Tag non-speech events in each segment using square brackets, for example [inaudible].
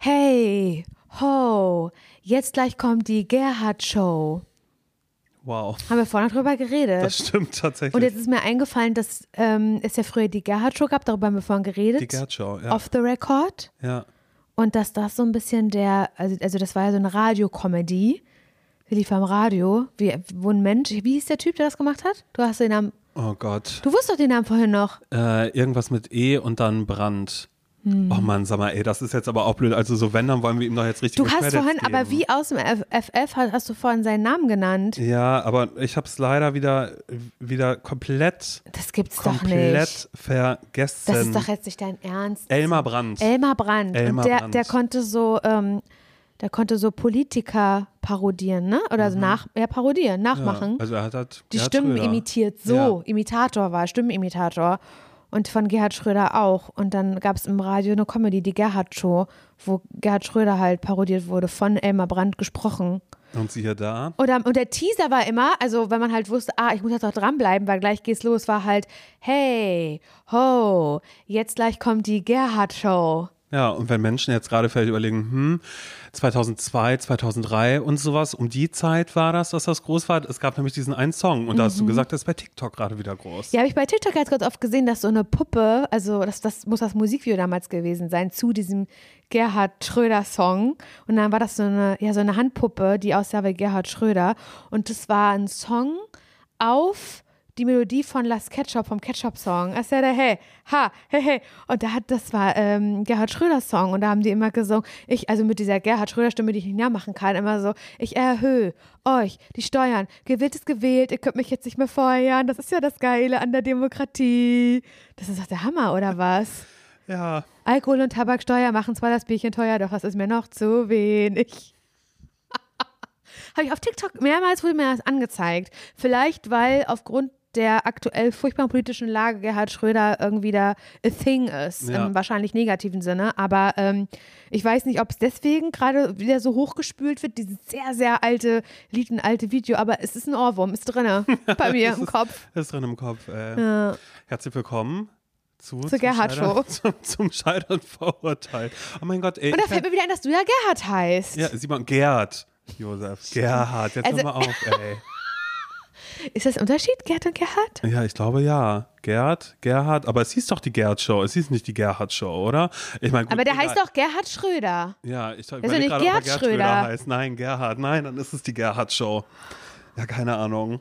hey, ho, jetzt gleich kommt die Gerhard-Show. Wow. Haben wir vorhin drüber geredet. Das stimmt tatsächlich. Und jetzt ist mir eingefallen, dass ähm, es ja früher die Gerhard-Show gab, darüber haben wir vorhin geredet. die Gerd-Show, ja. Off the record. ja. Und dass das so ein bisschen der, also, also das war ja so eine Radiokomödie. Die lief am Radio, wie, wo ein Mensch, wie hieß der Typ, der das gemacht hat? Du hast den Namen, Oh Gott. du wusstest doch den Namen vorhin noch. Äh, irgendwas mit E und dann Brand. Hm. Oh Mann, sag mal, ey, das ist jetzt aber auch blöd. Also so wenn, dann wollen wir ihm doch jetzt richtig Du hast vorhin, aber wie aus dem FF hast, hast du vorhin seinen Namen genannt. Ja, aber ich habe es leider wieder, wieder komplett, Das gibt's doch komplett nicht. vergessen. Das ist doch jetzt nicht dein Ernst. Elmar Brandt. Elmar Brandt. Elmar und der, Brandt. der konnte so, ähm, der konnte so Politiker parodieren, ne? Oder so nach, ja, parodieren, nachmachen. Mhm. Ja, also er hat halt die Gerhard Stimmen Schröder. imitiert, so, Ja. Imitator war, Stimmenimitator. Und von Gerhard Schröder auch. Und dann gab es im Radio eine Comedy, die Gerhard Show, wo Gerhard Schröder halt parodiert wurde, von Elmar Brandt gesprochen. Und siehe da. Oder, und der Teaser war immer, also wenn man halt wusste, ah, ich muss jetzt auch dranbleiben, weil gleich geht's los, war halt, hey, ho, jetzt gleich kommt die Gerhard Show. Ja, und wenn Menschen jetzt gerade vielleicht überlegen, hm, 2002, 2003 und sowas, um die Zeit war das, dass das groß war. Es gab nämlich diesen einen Song und da hast du gesagt, das ist bei TikTok gerade wieder groß. Mhm. Ja, habe ich bei TikTok ganz ganz oft gesehen, dass so eine Puppe, also das, das muss das Musikvideo damals gewesen sein, zu diesem Gerhard Schröder-Song. Und dann war das so eine, ja, so eine Handpuppe, die aussah wie Gerhard Schröder. Und das war ein Song auf die Melodie von Las Ketchup, vom Ketchup-Song. I said, hey, ha, hey, hey. Und da hat, das war ähm, Gerhard Schröder-Song. Und da haben die immer gesungen, ich, also mit dieser Gerhard Schröder-Stimme, die ich nicht nachmachen kann, immer so, ich erhöhe euch die Steuern. Gewählt ist gewählt, ihr könnt mich jetzt nicht mehr feuern. Das ist ja das Geile an der Demokratie. Das ist doch der Hammer, oder was? Ja, Alkohol und Tabaksteuer machen zwar das Bierchen teuer, doch das ist mir noch zu wenig. [laughs] Habe ich auf TikTok mehrmals wurde mir das angezeigt. Vielleicht, weil aufgrund der aktuell furchtbaren politischen Lage Gerhard Schröder irgendwie da a thing ist, Ja. im wahrscheinlich negativen Sinne. Aber ähm, ich weiß nicht, ob es deswegen gerade wieder so hochgespült wird, dieses sehr, sehr alte Lied, ein alte Video. Aber es ist ein Ohrwurm, ist drinne [laughs] bei mir im Kopf. ist drin im Kopf. Ey. Ja. Herzlich willkommen zu, Zur Gerhard Scheitern- Show. [laughs] Zum, zum Scheitern verurteilt. Oh mein Gott, ey. Und da fällt mir wieder ein, dass du ja Gerhard heißt. ja, Simon, Gerd. Josef, Gerhard, jetzt Also- hör mal auf, [laughs] ey. Ist das ein Unterschied, Gerd und Gerhard? Ja, ich glaube ja. Gerd, Gerhard, aber es hieß doch die Gerd Show, es hieß nicht die Gerhard Show, oder? Ich meine, gut, Aber der egal. heißt doch Gerhard Schröder. Ja, ich überlege nicht er Gerd Gerd Schröder. Schröder heißt. Nein, Gerhard, nein, dann ist es die Gerhard Show. Ja, keine Ahnung.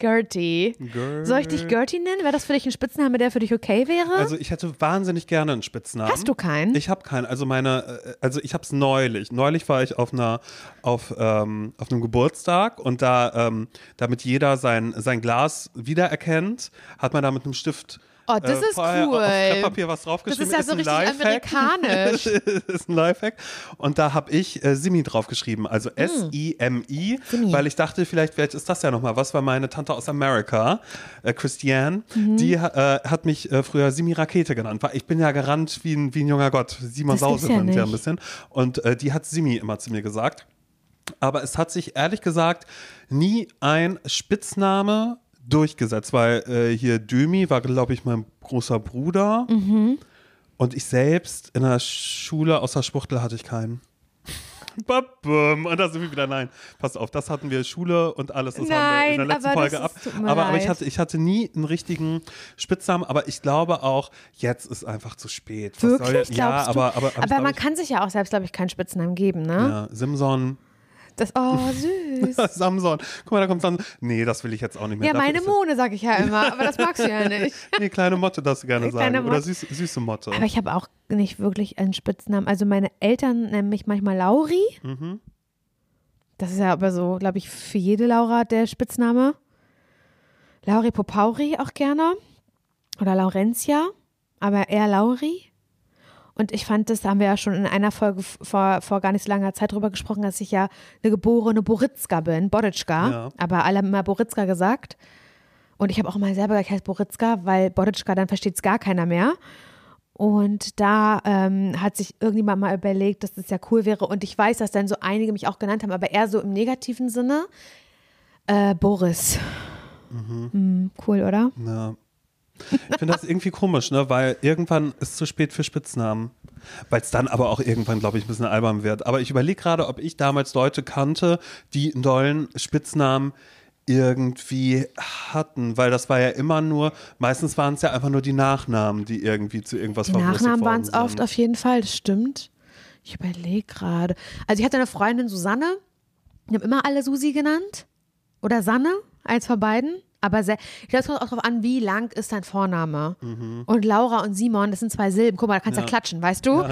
Gertie. Ger- Soll ich dich Gertie nennen? Wäre das für dich ein Spitzname, der für dich okay wäre? Also ich hätte wahnsinnig gerne einen Spitznamen. Hast du keinen? Ich habe keinen. Also meine, äh, also ich habe es neulich. Neulich war ich auf einer, auf, ähm, auf einem Geburtstag und da, ähm, damit jeder sein, sein Glas wiedererkennt, hat man da mit einem Stift Oh, das ist vorher cool. Auf Krepppapier was draufgeschrieben. Das ist ja so richtig Lifehack. amerikanisch. [laughs] ist ein Lifehack. Und da habe ich äh, Simi draufgeschrieben, also S-I-M-I, Hm. Simi. weil ich dachte, vielleicht, vielleicht ist das ja nochmal was, weil meine Tante aus Amerika, äh, Christiane, Mhm. die äh, hat mich äh, früher Simi Rakete genannt, ich bin ja gerannt wie ein, wie ein junger Gott. Simon Sause ja ja ein bisschen. Und äh, die hat Simi immer zu mir gesagt. Aber es hat sich ehrlich gesagt nie ein Spitzname durchgesetzt, weil äh, hier Dömi war, glaube ich, mein großer Bruder. Mhm. Und ich selbst in der Schule außer Spuchtel hatte ich keinen. [laughs] Und da sind wir wieder, nein, pass auf, das hatten wir Schule und alles, das haben wir in Nein, der letzten aber Folge ab. Aber, aber ich, hatte, ich hatte nie einen richtigen Spitznamen, aber ich glaube auch, jetzt ist einfach zu spät. Was soll- Wirklich, ja, glaubst aber, du? aber, aber, aber man kann sich ja auch selbst, glaube ich, keinen Spitznamen geben, ne? ja, Simson, Das, oh, süß. [laughs] Samson. Guck mal, da kommt Samson. Nee, das will ich jetzt auch nicht mehr. ja, Dafür meine Mone, sage ich ja immer, aber das magst du ja [laughs] nicht. Nee, kleine Motte darfst du gerne sagen. Oder Motte. süß, süße Motte. Aber ich habe auch nicht wirklich einen Spitznamen. Also meine Eltern nennen mich manchmal Lauri. Mhm. Das ist ja aber so, glaube ich, für jede Laura der Spitzname. Lauri Popauri auch gerne. Oder Laurentia, aber eher Lauri. Und ich fand, das da haben wir ja schon in einer Folge vor, vor gar nicht so langer Zeit drüber gesprochen, dass ich ja eine geborene Boritzka bin, Boritschka. Ja. Aber alle haben immer Boritzka gesagt. Und ich habe auch mal selber gesagt, ich heiße Boritzka, weil Boritschka, dann versteht es gar keiner mehr. Und da ähm, hat sich irgendjemand mal überlegt, dass das ja cool wäre. Und ich weiß, dass dann so einige mich auch genannt haben, aber eher so im negativen Sinne. Äh, Boris. Mhm, cool, oder? Ja. Ich finde das irgendwie komisch, ne? weil irgendwann ist es zu spät für Spitznamen. Weil es dann aber auch irgendwann, glaube ich, ein bisschen albern wird. Aber ich überlege gerade, ob ich damals Leute kannte, die einen dollen Spitznamen irgendwie hatten, weil das war ja immer nur, meistens waren es ja einfach nur die Nachnamen, die irgendwie zu irgendwas Die Nachnamen waren es oft auf jeden Fall, das stimmt. Ich überlege gerade. Also ich hatte eine Freundin Susanne, die haben immer alle Susi genannt. Oder Sanne, eins von beiden. Aber sehr, ich glaube, es kommt auch darauf an, wie lang ist dein Vorname. Und Laura und Simon, das sind zwei Silben. Guck mal, da kannst du ja. Mhm. Ja. klatschen, weißt du?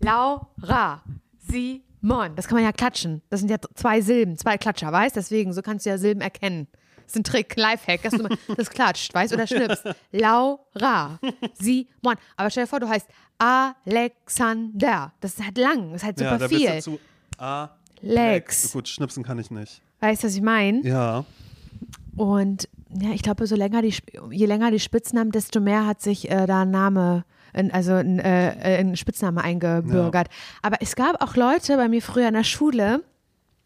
Laura, Simon. Das kann man ja klatschen. Das sind ja zwei Silben, zwei Klatscher, weißt du? Deswegen, so kannst du ja Silben erkennen. Das ist ein Trick, ein Lifehack, dass du mal [laughs] das klatscht, weißt du, oder schnippst. [laughs] Laura, Simon. Aber stell dir vor, du heißt Alexander. Das ist halt lang, das ist halt super ja, da bist viel. du zu A. Lex. Gut, schnipsen kann ich nicht. Weißt du, was ich meine? Ja. Und ja, ich glaube, so länger die, je länger die Spitznamen, desto mehr hat sich äh, da ein Name, also ein, äh, ein Spitzname eingebürgert. Aber es gab auch Leute bei mir früher in der Schule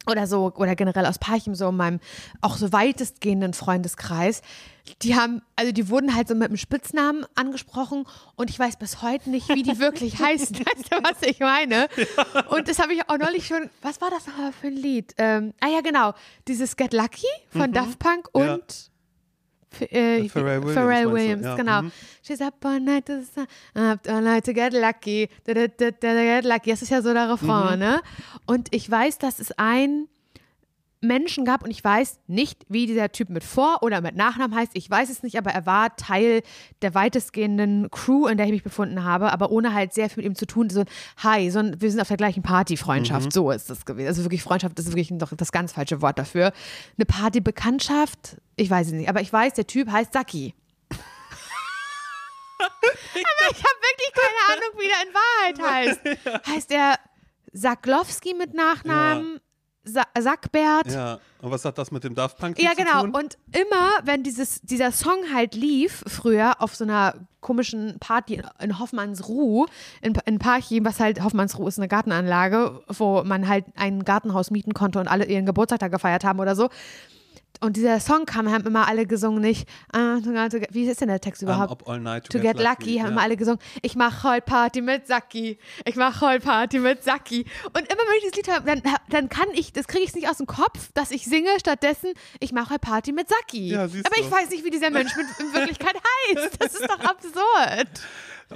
oder so, oder generell aus Parchim, so in meinem auch so weitestgehenden Freundeskreis, die haben, also die wurden halt so mit einem Spitznamen angesprochen und ich weiß bis heute nicht, wie die wirklich [laughs] heißen. Weißt du, was ich meine? Und das habe ich auch neulich schon, was war das nochmal für ein Lied? Ähm, ah ja, genau, dieses Get Lucky von Daft Punk und Ja. F- äh, Pharrell Williams, Pharrell? Williams, Ja, genau. mhm. She's up all night up all night to get lucky, da, da, da, da, get lucky. Das ist ja so der Mhm. Refrain, ne? Und ich weiß, dass es einen Menschen gab und ich weiß nicht, wie dieser Typ mit Vor- oder mit Nachnamen heißt. Ich weiß es nicht, aber er war Teil der weitestgehenden Crew, in der ich mich befunden habe, aber ohne halt sehr viel mit ihm zu tun. So ein Hi, so ein, wir sind auf der gleichen Party-Freundschaft. So ist das gewesen. Also wirklich Freundschaft ist wirklich noch das ganz falsche Wort dafür. Eine Party-Bekanntschaft, ich weiß es nicht, aber ich weiß, der Typ heißt Saki. [laughs] aber ich habe wirklich keine Ahnung, wie der in Wahrheit heißt. [laughs] Heißt er Saklowski mit Nachnamen? Sa Sackbert? Ja. Und was hat das mit dem Daft Punk Ja, zu genau. tun? Und immer, wenn dieses, dieser Song halt lief, früher auf so einer komischen Party in Hoffmannsruh, in, in Parchim, was halt Hoffmannsruh ist eine Gartenanlage, wo man halt ein Gartenhaus mieten konnte und alle ihren Geburtstag da gefeiert haben oder so. Und dieser Song kam, haben immer alle gesungen, nicht, ah, wie ist denn der Text Um, überhaupt? up all night To get lucky, haben ja. immer alle gesungen. Ich mache heute Party mit Saki. Ich mache heute Party mit Saki. Und immer wenn ich dieses Lied höre, dann, dann kann ich, das kriege ich nicht aus dem Kopf, dass ich singe stattdessen, ich mache heute Party mit Saki. Ja, Aber ich weiß nicht, wie dieser Mensch mit, in Wirklichkeit [laughs] heißt. Das ist doch absurd.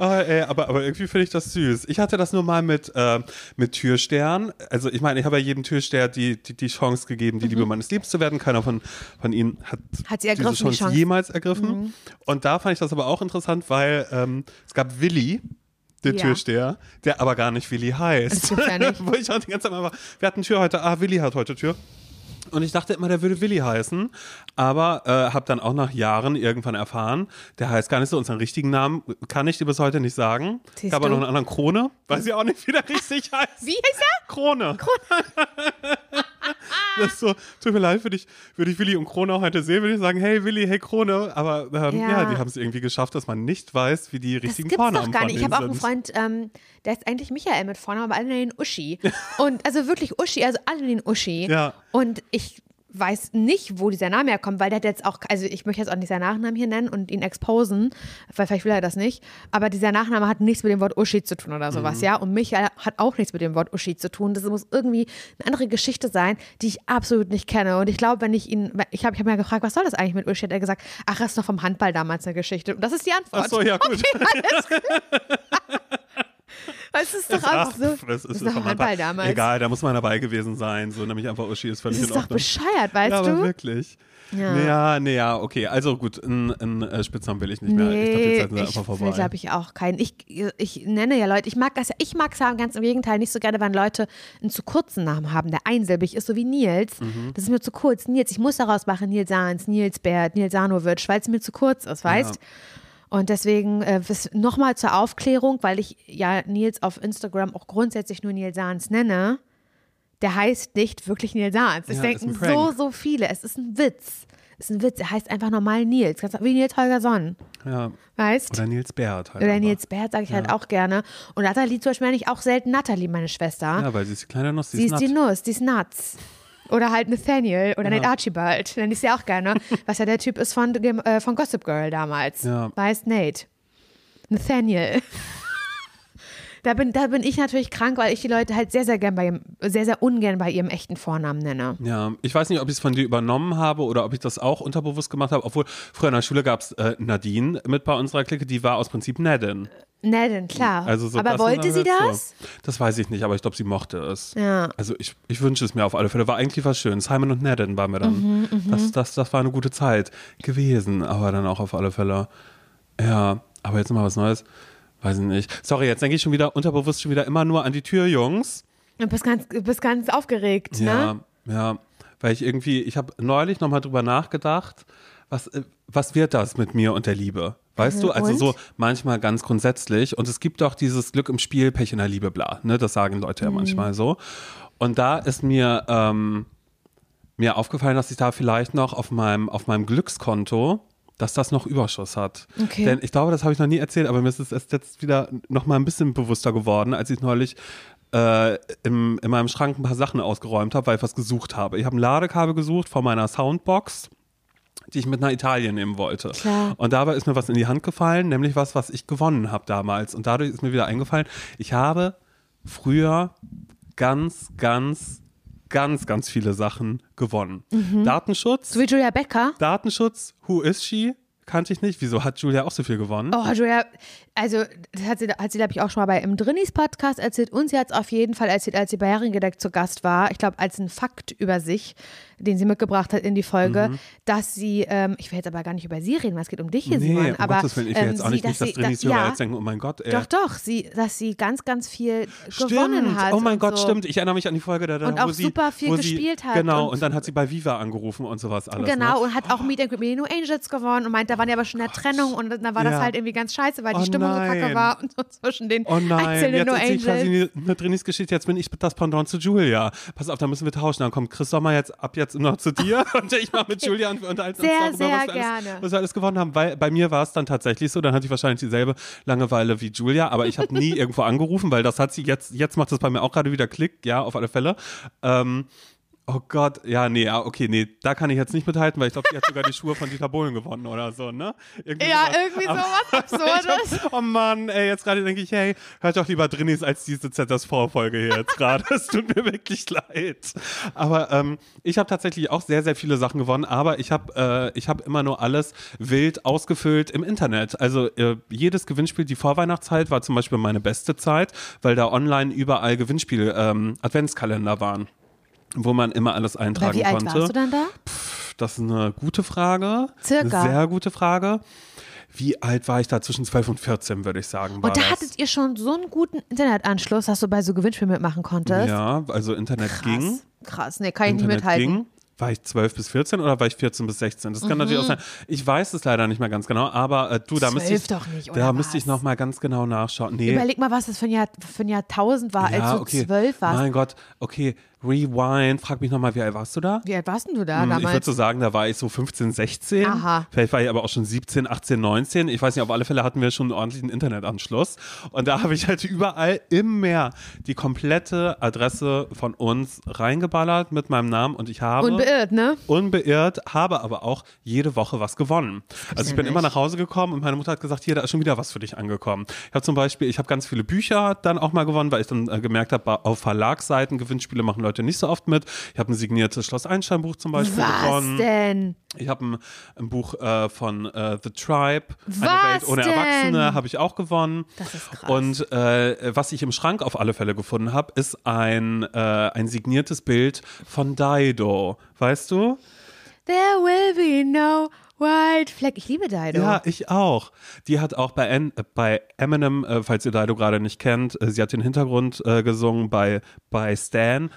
Oh, ey, aber, aber irgendwie finde ich das süß. Ich hatte das nur mal mit, äh, mit Türstern. Also ich meine, ich habe ja jedem Türstern die, die, die Chance gegeben, die Liebe meines Lebens zu werden. Keiner von, von ihnen hat, Mhm. Hat sie ergriffen, die diese Chance, Chance. Mhm. jemals ergriffen. Und da fand ich das aber auch interessant, weil ähm, es gab Willi, der Ja. Türsteher, der aber gar nicht Willi heißt. Das ja nicht. [laughs] Wo ich auch die ganze Zeit mal war, wir hatten Tür heute, ah, Willi hat heute Tür. Und ich dachte immer, der würde Willi heißen, aber äh, habe dann auch nach Jahren irgendwann erfahren, der heißt gar nicht so. Unseren richtigen Namen kann ich dir bis heute nicht sagen. Siehst Gab aber noch einen anderen Krone, weiß ich auch nicht, wie der richtig heißt. Wie heißt er? Krone. [laughs] [laughs] das ist so, tut mir leid, würde ich, würde ich Willi und Krone heute sehen, würde ich sagen, hey Willi, hey Krone. Aber ähm, ja. Ja. die haben es irgendwie geschafft, dass man nicht weiß, wie die Das richtigen gibt's Vornamen doch gar nicht. Ich habe auch einen sind. Freund, ähm, der ist eigentlich Michael mit Vornamen, aber alle nennen ihn Uschi. Und also wirklich Uschi, also alle nennen ihn Uschi. [laughs] Ja. Und ich weiß nicht, wo dieser Name herkommt, weil der hat jetzt auch, also ich möchte jetzt auch nicht seinen Nachnamen hier nennen und ihn exposen, weil vielleicht will er das nicht, aber dieser Nachname hat nichts mit dem Wort Uschi zu tun oder sowas, ja, und Michael hat auch nichts mit dem Wort Uschi zu tun, das muss irgendwie eine andere Geschichte sein, die ich absolut nicht kenne. Und ich glaube, wenn ich ihn, ich habe ich hab mir gefragt, was soll das eigentlich mit Uschi, hat er gesagt, ach, das ist noch vom Handball damals eine Geschichte. Und das ist die Antwort. Ach so, ja, [laughs] gut. Okay, [laughs] ist doch Ach, absurd. das ist, das ist doch Handball damals. Egal, da muss man dabei gewesen sein. So, nämlich einfach Uschi ist völlig Das ist in doch Ordnung. bescheuert, weißt ja, aber du? wirklich. Ja. Naja, naja, okay. Also gut, einen äh, Spitznamen will ich nicht mehr. ich glaube, die Nee, Zeiten sind ich einfach vorbei. glaube ich, auch keinen. Ich, ich nenne ja Leute, ich mag das ja, ich mag es ja ganz im Gegenteil nicht so gerne, wenn Leute einen zu kurzen Namen haben, der einsilbig ist, so wie Nils. Mhm. Das ist mir zu kurz. Nils, ich muss daraus machen, Nils Sahns, Nils Bert, Nils Sanowitsch, weil es mir zu kurz ist, weißt? Und deswegen äh, nochmal zur Aufklärung, weil ich ja Nils auf Instagram auch grundsätzlich nur Nils Sahns nenne. Der heißt nicht wirklich Nils Sahns. Das Ja, denken ist so, so viele. Es ist ein Witz. Es ist ein Witz. Er heißt einfach normal Nils. Ganz wie Nils Holger Sonn. ja. Weißt? Oder Nils Bert halt. Oder aber. Nils Bert sage ich halt auch gerne. Und Nathalie zum Beispiel nenne ich auch selten Nathalie, meine Schwester. Ja, weil sie ist die kleine Nuss, sie ist die nett. Nuss, die ist nuts. Oder halt Nathaniel oder Nate Archibald, nenne ich sie auch gerne, [laughs] was ja der Typ ist von, äh, von Gossip Girl damals. Ja. Weiß Nate. Nathaniel. Da bin, da bin ich natürlich krank, weil ich die Leute halt sehr, sehr gern bei ihrem, sehr, sehr ungern bei ihrem echten Vornamen nenne. Ja, ich weiß nicht, ob ich es von dir übernommen habe oder ob ich das auch unterbewusst gemacht habe, obwohl früher in der Schule gab es äh, Nadine mit bei unserer Clique, die war aus Prinzip Nadine. Nadine, klar. Also so Aber wollte sie das? So. Das weiß ich nicht, aber ich glaube, sie mochte es. Ja. Also ich, ich wünsche es mir auf alle Fälle. War eigentlich was schön. Simon und Nadine waren wir dann. Mhm, das, das, das war eine gute Zeit gewesen, aber dann auch auf alle Fälle. Ja, aber jetzt mal was Neues. Weiß ich nicht. Sorry, jetzt denke ich schon wieder unterbewusst schon wieder immer nur an die Türjungs. Du bist ganz, bist ganz aufgeregt, Ja, ne? ja. Weil ich irgendwie, ich habe neulich nochmal drüber nachgedacht, was, äh, was wird das mit mir und der Liebe? Weißt du, also und? so manchmal ganz grundsätzlich. Und es gibt doch dieses Glück im Spiel, Pech in der Liebe, bla. Ne? Das sagen Leute Mhm. ja manchmal so. Und da ist mir, ähm, mir aufgefallen, dass ich da vielleicht noch auf meinem, auf meinem Glückskonto, dass das noch Überschuss hat. Okay. Denn ich glaube, das habe ich noch nie erzählt, aber mir ist es erst jetzt wieder noch mal ein bisschen bewusster geworden, als ich neulich äh, im, in meinem Schrank ein paar Sachen ausgeräumt habe, weil ich was gesucht habe. Ich habe ein Ladekabel gesucht von meiner Soundbox die ich mit nach Italien nehmen wollte. Klar. Und dabei ist mir was in die Hand gefallen, nämlich was, was ich gewonnen habe damals. Und dadurch ist mir wieder eingefallen, ich habe früher ganz, ganz, ganz, ganz viele Sachen gewonnen. Datenschutz, So wie Julia Becker. Datenschutz, Who is she? Kannte ich nicht. Wieso hat Julia auch so viel gewonnen? Oh, Julia, also das hat sie, hat sie glaube ich, auch schon mal bei im Drinnies-Podcast erzählt und sie hat es auf jeden Fall erzählt, als sie bei Herrengedeck zu Gast war, ich glaube, als ein Fakt über sich, den sie mitgebracht hat in die Folge, Mhm. dass sie, ähm, ich will jetzt aber gar nicht über sie reden, weil es geht um dich hier, nee, Simon, um aber Gottes Willen, ich will ähm, jetzt auch sie, nicht, nicht dass dass sie, Drinis da, ja, jetzt denken, oh mein Gott, ey. Doch, doch, sie, dass sie ganz, ganz viel gewonnen Stimmt. hat. Oh mein Gott, so. stimmt. Ich erinnere mich an die Folge, da, da Und wo auch sie, super viel gespielt sie, hat Genau, und- und, dann hat sie bei Viva angerufen und sowas alles. Genau, Ne? und hat auch Meet and Greet mit den New Angels gewonnen und meint, da waren die aber schon in der Trennung und dann war das Ja. halt irgendwie ganz scheiße, weil die Oh Stimmung so kacke nein. war und so zwischen den Oh nein, einzelnen jetzt New ich quasi Angels. eine, eine Drinis Geschichte. Jetzt bin ich das Pendant zu Julia. Pass auf, da müssen wir tauschen. Dann kommt Chris Sommer jetzt ab jetzt noch zu dir [laughs] und ich mache mit Julia und wir unterhalten Sehr, uns darüber, sehr was wir, alles, gerne. was wir alles gewonnen haben. Weil bei mir war es dann tatsächlich so, dann hatte ich wahrscheinlich dieselbe Langeweile wie Julia, aber ich habe nie [laughs] irgendwo angerufen, weil das hat sie jetzt, jetzt macht das bei mir auch gerade wieder Klick, ja, auf alle Fälle. Ähm, Oh Gott, ja, nee, ja, okay, nee, da kann ich jetzt nicht mithalten, weil ich glaube, die hat sogar die Schuhe von Dieter Bohlen gewonnen oder so, ne? Irgendwie Ja, sowas. irgendwie sowas [laughs] Absurdes. Hab, oh Mann, ey, jetzt gerade denke ich, hey, hört doch lieber Drinis als diese ZSV-Folge hier jetzt gerade. Es tut mir wirklich leid. Aber ähm, ich habe tatsächlich auch sehr, sehr viele Sachen gewonnen, aber ich habe äh, ich hab immer nur alles wild ausgefüllt im Internet. Also äh, jedes Gewinnspiel, die Vorweihnachtszeit war zum Beispiel meine beste Zeit, weil da online überall Gewinnspiel-Adventskalender waren. Wo man immer alles eintragen wie alt konnte. warst du dann da? Das ist eine gute Frage. Circa. Eine sehr gute Frage. Wie alt war ich da? Zwischen 12 und 14, würde ich sagen. Und da das. hattet ihr schon so einen guten Internetanschluss, dass du bei so Gewinnspielen mitmachen konntest? Ja, also Internet Krass. ging. Krass, nee, kann ich Internet nicht mithalten. ging. War ich 12 bis 14 oder war ich 14 bis 16? Das kann Mhm. natürlich auch sein. Ich weiß es leider nicht mehr ganz genau, aber äh, du, da müsste ich, 12 doch nicht, da oder müsste ich was? noch mal ganz genau nachschauen. Nee, Überleg mal, was das für ein, Jahr, für ein Jahrtausend war, ja, als du okay. zwölf warst. Mein Gott, okay, rewind. Frag mich noch mal, wie alt warst du da? Wie alt warst denn du da Hm, Ich würde damals? so sagen, da war ich so 15, 16. Aha. Vielleicht war ich aber auch schon 17, 18, 19. Ich weiß nicht, auf alle Fälle hatten wir schon einen ordentlichen Internetanschluss. Und da habe ich halt überall immer die komplette Adresse von uns reingeballert mit meinem Namen und ich habe Unbeirrt, ne? unbeirrt, habe aber auch jede Woche was gewonnen. Also ich bin immer nach Hause gekommen und meine Mutter hat gesagt, hier, da ist schon wieder was für dich angekommen. Ich habe zum Beispiel, ich habe ganz viele Bücher dann auch mal gewonnen, weil ich dann äh, gemerkt habe, auf Verlagsseiten Gewinnspiele machen Leute nicht so oft mit. Ich habe ein signiertes Schloss Einstein Buch zum Beispiel Was gewonnen. denn? Ich habe ein, ein Buch äh, von äh, The Tribe, Was Eine Welt ohne denn? Erwachsene, habe ich auch gewonnen. Das ist krass. Und äh, was ich im Schrank auf alle Fälle gefunden habe, ist ein, äh, ein signiertes Bild von Dido. Weißt du? There will be no white flag. Ich liebe Dido. Ja, ich auch. Die hat auch bei, N äh, bei Eminem, äh, falls ihr Dido gerade nicht kennt, äh, sie hat den Hintergrund äh, gesungen bei, bei Stan.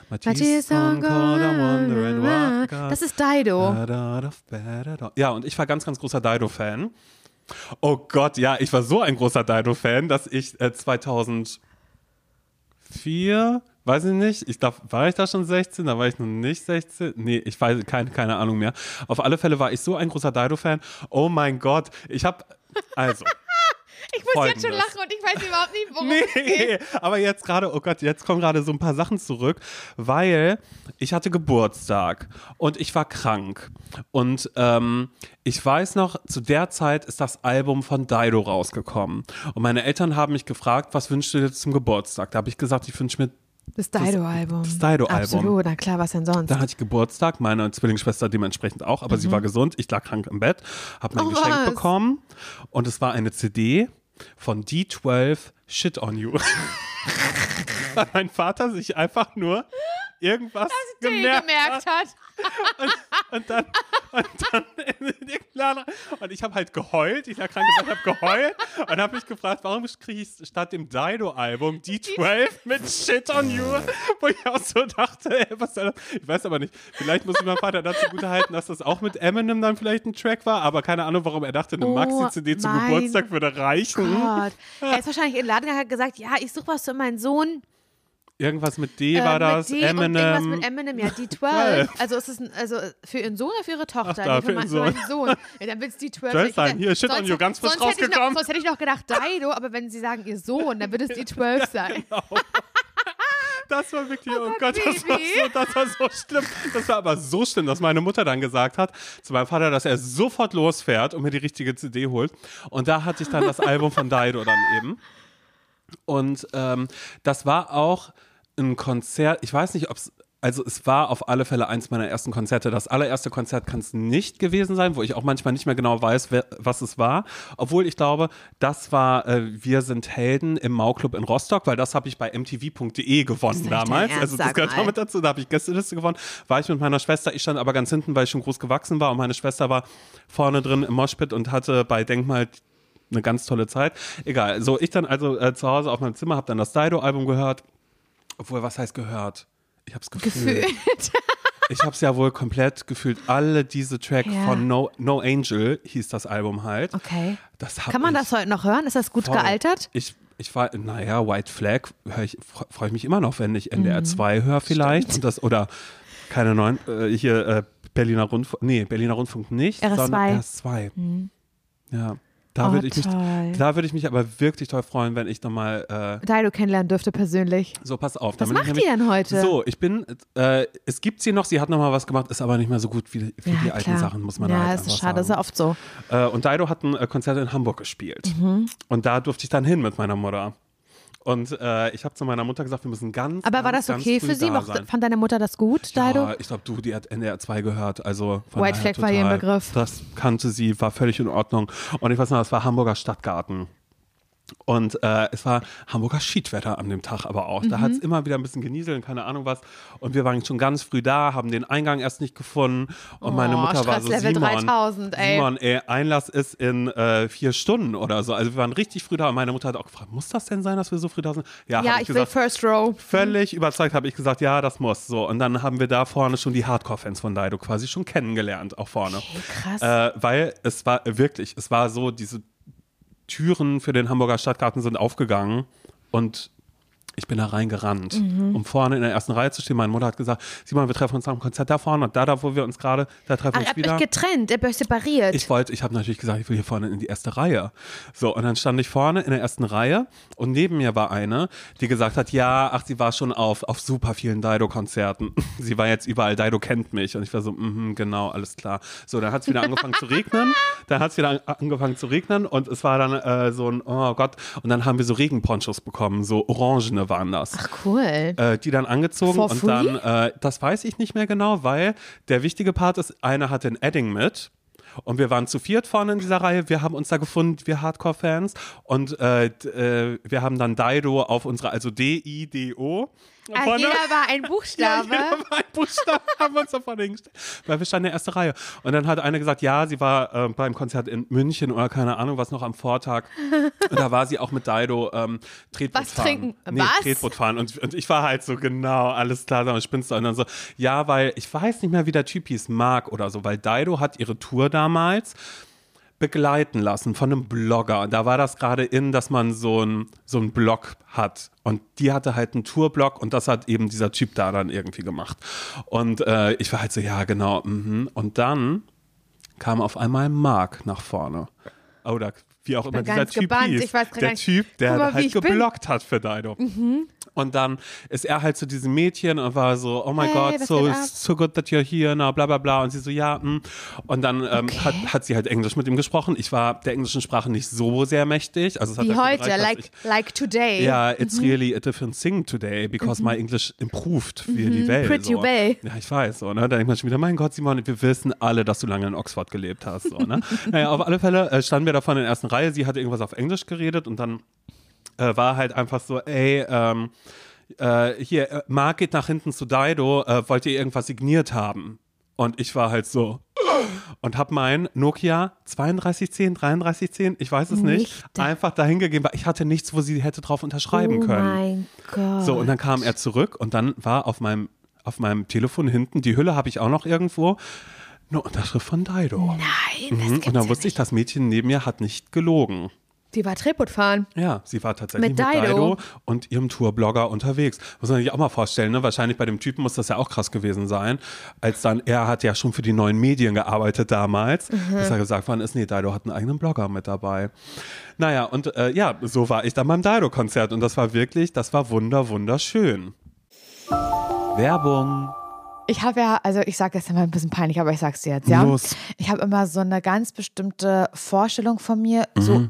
Das ist Dido. Ja, und ich war ganz, ganz großer Dido-Fan. Oh Gott, ja, ich war so ein großer Dido-Fan, dass ich äh, 2004, weiß ich nicht, ich glaube, war ich da schon 16, da war ich noch nicht 16. Nee, ich weiß, keine, keine Ahnung mehr. Auf alle Fälle war ich so ein großer Dido-Fan. Oh mein Gott, ich habe, also, [laughs] Ich muss jetzt schon Folgendes. lachen und ich weiß überhaupt nicht, worum es geht. Nee, [laughs] aber jetzt gerade, oh Gott, jetzt kommen gerade so ein paar Sachen zurück, weil ich hatte Geburtstag und ich war krank. Und ähm, ich weiß noch, zu der Zeit ist das Album von Dido rausgekommen. Und meine Eltern haben mich gefragt, was wünschst du dir zum Geburtstag? Da habe ich gesagt, ich wünsche mir Das Dido-Album. das Dido-Album. Absolut, na klar, was denn sonst? Dann hatte ich Geburtstag, meine Zwillingsschwester dementsprechend auch, aber sie war gesund. Ich lag krank im Bett, habe mein Mhm. Oh, Geschenk was? bekommen und es war eine CD von D12 Shit on You. [laughs] Weil mein Vater sich einfach nur irgendwas gemerkt, gemerkt hat. und dann und dann in den Laden- und ich habe halt geheult, ich lag krank Bett, habe geheult und habe mich gefragt, warum kriege ich statt dem Dido-Album D12 mit Shit on You, wo ich auch so dachte, ey, was soll das? Ich weiß aber nicht, vielleicht muss ich meinem Vater dazu gut halten, dass das auch mit Eminem dann vielleicht ein Track war, aber keine Ahnung, warum er dachte, eine Oh, Maxi-CD zum Geburtstag würde reichen. Gott. Er ist wahrscheinlich in den Laden gegangen und hat gesagt, ja, ich suche was für meinen Sohn. Irgendwas mit D Äh, war das, mit D Und irgendwas Eminem. mit Eminem, ja, [laughs] die 12. Also ist es ein, also für ihren Sohn oder für ihre Tochter? Ach da, Nee, für mein- ihren Sohn. meinen Sohn. Ja, dann wird es die [laughs] 12. 12 Ich- sein. Hier, Shit on sonst- You, ganz frisch sonst hätte ich noch- rausgekommen. Sonst hätte ich noch gedacht Dido, aber wenn sie sagen ihr Sohn, dann wird es die [laughs] 12 sein. Das war wirklich, oh, Oh Gott, Gott, das war, so, das war so schlimm. Das war aber so schlimm, dass meine Mutter dann gesagt hat zu meinem Vater, dass er sofort losfährt und mir die richtige CD holt. Und da hatte ich dann das Album von Dido dann eben. Und ähm, das war auch ein Konzert, ich weiß nicht, ob es, also es war auf alle Fälle eins meiner ersten Konzerte. Das allererste Konzert kann es nicht gewesen sein, wo ich auch manchmal nicht mehr genau weiß, wer, was es war. Obwohl ich glaube, das war äh, Wir sind Helden im Mauclub in Rostock, weil das habe ich bei mtv.de gewonnen damals. Ernst, also das gehört mal. auch mit dazu, da habe ich Gästeliste gewonnen. War ich mit meiner Schwester, ich stand aber ganz hinten, weil ich schon groß gewachsen war und meine Schwester war vorne drin im Moshpit und hatte bei Denkmal eine ganz tolle Zeit. Egal, so ich dann also äh, zu Hause auf meinem Zimmer habe dann das Dido-Album gehört. Obwohl, was heißt gehört? Ich habe es gefühlt. Gefühlt. [laughs] Ich habe es ja wohl komplett gefühlt. Alle diese Tracks Ja. von no, no Angel hieß das Album halt. Okay. Kann man das heute noch hören? Ist das gut voll. gealtert? Ich, ich war, naja, White Flag freue ich mich immer noch, wenn ich NDR 2 höre vielleicht. Und das, oder keine neuen, äh, hier äh, Berliner Rundfunk, nee, Berliner Rundfunk nicht, RS2. sondern RS2. Ja. Da Oh, würde ich mich, da würde ich mich aber wirklich toll freuen, wenn ich nochmal äh, Dido kennenlernen dürfte persönlich. so, pass auf. Was macht die denn heute? So, ich bin, äh, es gibt sie noch, sie hat noch mal was gemacht, ist aber nicht mehr so gut wie, wie die alten Sachen, muss man ja, da halt ist einfach schade, ist ja oft so. Äh, und Dido hat ein äh, Konzert in Hamburg gespielt. Mhm. Und da durfte ich dann hin mit meiner Mutter. Und äh, ich habe zu meiner Mutter gesagt, wir müssen ganz, Aber war ganz, das okay für sie? da Mochte, sein. fand deine Mutter das gut? Ja, ich glaube, du, die hat NDR 2 gehört, also von White Flag war ihr total. Begriff. Das kannte sie, war völlig in Ordnung. Und ich weiß noch, es war Hamburger Stadtgarten. Und äh, es war Hamburger Schiedwetter an dem Tag aber auch. Da Mhm. hat es immer wieder ein bisschen genieselt keine Ahnung was. Und wir waren schon ganz früh da, haben den Eingang erst nicht gefunden. Und meine Oh, Mutter war so, Simon, 3000, ey. Simon, ey, Einlass ist in äh, vier Stunden oder so. Also wir waren richtig früh da. Und meine Mutter hat auch gefragt, muss das denn sein, dass wir so früh da sind? Ja, ja, ich ich will gesagt, First Row. völlig überzeugt habe ich gesagt, ja, das muss. So, und dann haben wir da vorne schon die Hardcore-Fans von Dido quasi schon kennengelernt, auch vorne. Okay, krass. Äh, weil es war wirklich, es war so, diese Türen für den Hamburger Stadtgarten sind aufgegangen und ich bin da reingerannt, Mhm. um vorne in der ersten Reihe zu stehen. Meine Mutter hat gesagt, Simon, wir treffen uns nach dem Konzert da vorne und da, da wo wir uns gerade, da treffen wir ihr uns habt wieder. euch getrennt, ihr habt euch separiert. Ich wollte, ich habe natürlich gesagt, ich will hier vorne in die erste Reihe. So, und dann stand ich vorne in der ersten Reihe und neben mir war eine, die gesagt hat, ja, ach, sie war schon auf, auf super vielen Dido-Konzerten. [laughs] sie war jetzt überall, Dido kennt mich. Und ich war so, mhm, genau, alles klar. So, dann hat es wieder angefangen zu regnen. [laughs] Dann hat es wieder an, angefangen zu regnen und es war dann äh, so ein, oh Gott. Und dann haben wir so Regenponchos bekommen, so orangene waren das Ach, cool. äh, die dann angezogen For und free? dann, äh, das weiß ich nicht mehr genau, weil der wichtige Part ist, einer hatte ein Edding mit. Und wir waren zu viert vorne in dieser Reihe. Wir haben uns da gefunden, wir Hardcore-Fans. Und äh, äh, wir haben dann Dido auf unsere, also D-I-D-O. Ah, vorne- jeder war ein [laughs] ja, Buchstabe. jeder war ein Buchstabe, [laughs] haben wir uns da vorne hingestellt. Weil wir standen in der ersten Reihe. Und dann hat eine gesagt, ja, sie war äh, beim Konzert in München oder keine Ahnung, was noch am Vortag. Und da war sie auch mit Dido ähm, Tretboot Was fahren. trinken? Nee, Was? Tretboot fahren. Und, und ich war halt so, genau, alles klar, dann spinnst du. Und dann so, ja, weil ich weiß nicht mehr, wie der Typ hieß, Mark oder so, weil Dido hat ihre Tour damals begleiten lassen von einem Blogger. Da war das gerade in, dass man so ein so einen Blog hat. Und die hatte halt einen Tourblog und das hat eben dieser Typ da dann irgendwie gemacht. Und äh, ich war halt so, ja, genau. Mhm. Und dann kam auf einmal Mark nach vorne. Da wie auch immer dieser Typ gebannt. hieß. Gar der. Typ, der halt ich bin. Mhm. geblockt hat für Dido. Und dann ist er halt zu diesem Mädchen und war so, oh my Hey, God, so, so good that you're here, na bla bla bla. Und sie so, ja, hm. Und dann ähm, Okay. hat, hat sie halt Englisch mit ihm gesprochen. Ich war der englischen Sprache nicht so sehr mächtig. Also es hat Wie dafür heute, gereicht, like, ich, like today. ja, it's really a different thing today because my English improved wie die Welt. Mhm. Pretty so. well. Ja, ich weiß. So, ne? Da denkt man schon wieder, mein Gott, Simon, wir wissen alle, dass du lange in Oxford gelebt hast. So, ne? [laughs] naja, auf alle Fälle äh, standen wir davon in der ersten Reihe. Sie hatte irgendwas auf Englisch geredet und dann äh, war halt einfach so, ey, ähm, äh, hier, äh, Marc geht nach hinten zu Dido, äh, wollt ihr irgendwas signiert haben? Und ich war halt so und habe mein Nokia 3210, 3310, ich weiß es nicht, Nicht. einfach dahin gegeben, weil ich hatte nichts, wo sie hätte drauf unterschreiben oh können. mein Gott. So, und dann kam er zurück und dann war auf meinem, auf meinem Telefon hinten, die Hülle habe ich auch noch irgendwo, eine Unterschrift von Dido. Nein, das Mhm. gibt's Und dann ja wusste ich, nicht. das Mädchen neben mir hat nicht gelogen. Die war Trepot fahren. Ja, sie war tatsächlich Mit mit, Dido? Und ihrem Tourblogger unterwegs. Muss man sich auch mal vorstellen, ne? Wahrscheinlich bei dem Typen muss das ja auch krass gewesen sein. Als dann, er hat ja schon für die neuen Medien gearbeitet damals, Mhm. dass er gesagt worden ist, nee, Dido hat einen eigenen Blogger mit dabei. Naja, und äh, ja, so war ich dann beim Dido-Konzert und das war wirklich, das war wunder, wunderschön. Werbung. Ich habe ja, also ich sage das immer ein bisschen peinlich, aber ich sag's dir jetzt, ja. Los. Ich habe immer so eine ganz bestimmte Vorstellung von mir, so Mhm.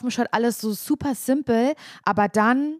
dem Shirt, alles so super simpel, aber dann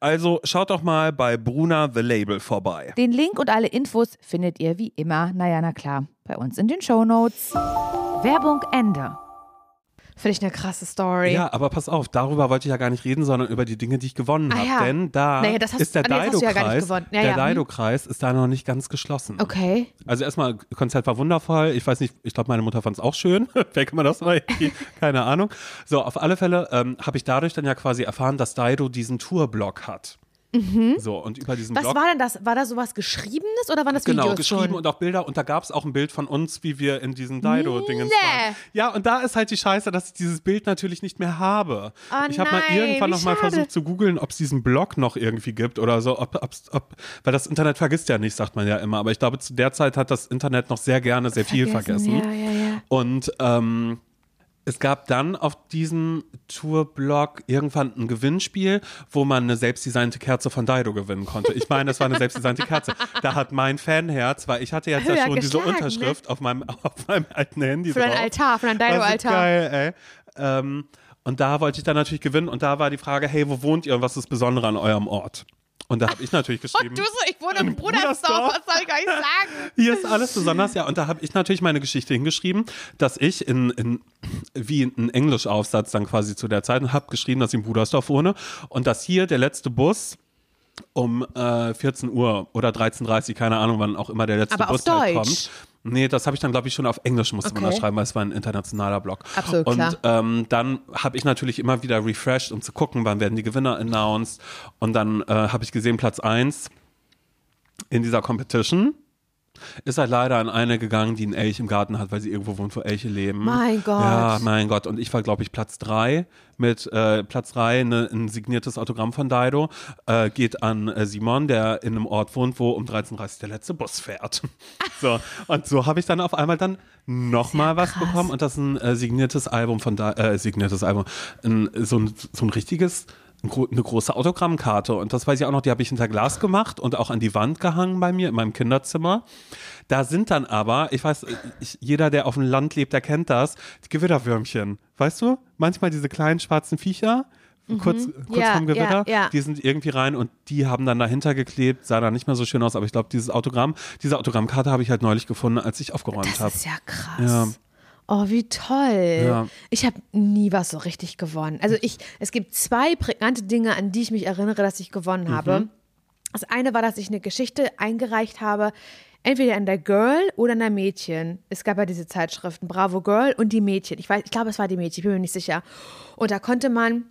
Also schaut doch mal bei Bruna The Label vorbei. Den Link und alle Infos findet ihr wie immer, naja, na klar, bei uns in den Shownotes. Werbung Ende. Finde ich eine krasse Story. Ja, aber pass auf, darüber wollte ich ja gar nicht reden, sondern über die Dinge, die ich gewonnen Ah, habe. ja. Denn da Naja, hast- ist der ah, nee, ja Dido-Kreis. gewonnen. Ja, der ja, hm. Dido-Kreis ist da noch nicht ganz geschlossen. Okay. Also erstmal, Konzert war wundervoll. Ich weiß nicht, ich glaube, meine Mutter fand es auch schön. [laughs] Wer kann man das mal? [laughs] Keine Ahnung. So, auf alle Fälle ähm, habe ich dadurch dann ja quasi erfahren, dass Dido diesen Tourblock hat. So, und über diesen Mhm. Was Blog. war denn das? War da sowas Geschriebenes oder waren das Genau, Videos geschrieben schon? und auch Bilder. Und da gab es auch ein Bild von uns, wie wir in diesen Dido-Dingens Nee. waren. Ja, und da ist halt die Scheiße, dass ich dieses Bild natürlich nicht mehr habe. Oh ich habe mal irgendwann wie noch mal schade. versucht zu googeln, ob es diesen Blog noch irgendwie gibt oder so. Ob, ob's- ob, weil das Internet vergisst ja nicht, sagt man ja immer. Aber ich glaube, zu der Zeit hat das Internet noch sehr gerne sehr viel vergessen. Ja, ja, ja. Und ähm, Es gab dann auf diesem Tourblock irgendwann ein Gewinnspiel, wo man eine selbstdesignte Kerze von Dido gewinnen konnte. Ich meine, das war eine selbstdesignte Kerze. Da hat mein Fanherz, weil ich hatte jetzt ja schon diese geschlagen, Unterschrift auf, meinem, [laughs] auf meinem alten Handy Für drauf. Altar, für ist Dido-Altar. Geil, ey. Ähm, und da wollte ich dann natürlich gewinnen und da war die Frage, hey, wo wohnt ihr und was ist Besondere an eurem Ort? Und da habe ich natürlich [laughs] geschrieben. Und du so, ich wohne im In Brudersdorf, was soll ich euch sagen? [laughs] Hier ist alles besonders, ja. Und da habe ich natürlich meine Geschichte hingeschrieben, dass ich in, in wie ein Englischaufsatz dann quasi zu der Zeit habe geschrieben, dass ich in Brudersdorf wohne und dass hier der letzte Bus um äh, 14 Uhr oder 13.30 Uhr, keine Ahnung, wann auch immer der letzte Aber Bus halt kommt. Nee, das habe ich dann, glaube ich, schon auf Englisch musste man Okay. das schreiben, weil es war ein internationaler Blog. Absolut, Und klar. ähm, dann habe ich natürlich immer wieder refreshed, um zu gucken, wann werden die Gewinner announced. Und dann äh, habe ich gesehen, Platz 1 in dieser Competition ist halt leider an eine gegangen, die einen Elch im Garten hat, weil sie irgendwo wohnt, wo Elche leben. Mein Gott. Ja, mein Gott. Und ich war, glaube ich, Platz drei mit äh, Platz drei ne, ein signiertes Autogramm von Dido. Äh, geht an äh, Simon, der in einem Ort wohnt, wo um 13.30 Uhr der letzte Bus fährt. [laughs] so. Und so habe ich dann auf einmal dann nochmal was krass. bekommen und das ist ein äh, signiertes Album von Di äh, signiertes Album. Ein, so, ein, so ein richtiges eine große Autogrammkarte und das weiß ich auch noch, die habe ich hinter Glas gemacht und auch an die Wand gehangen bei mir in meinem Kinderzimmer. Da sind dann aber, ich weiß, ich, jeder, der auf dem Land lebt, der kennt das, die Gewitterwürmchen. Weißt du? Manchmal diese kleinen schwarzen Viecher, kurz, kurz Mhm. Ja, vorm Gewitter, ja, ja. die sind irgendwie rein und die haben dann dahinter geklebt, sah dann nicht mehr so schön aus, aber ich glaube, dieses Autogramm, diese Autogrammkarte habe ich halt neulich gefunden, als ich aufgeräumt Das habe. ist ja krass. Oh, wie toll. Ja. Ich habe nie was so richtig gewonnen. Also ich, es gibt zwei prägnante Dinge, an die ich mich erinnere, dass ich gewonnen Mhm. habe. Das eine war, dass ich eine Geschichte eingereicht habe, entweder in der Girl oder in der Mädchen. Es gab ja diese Zeitschriften, Bravo Girl und die Mädchen. Ich weiß, ich glaube, es war die Mädchen, ich bin mir nicht sicher. Und da konnte man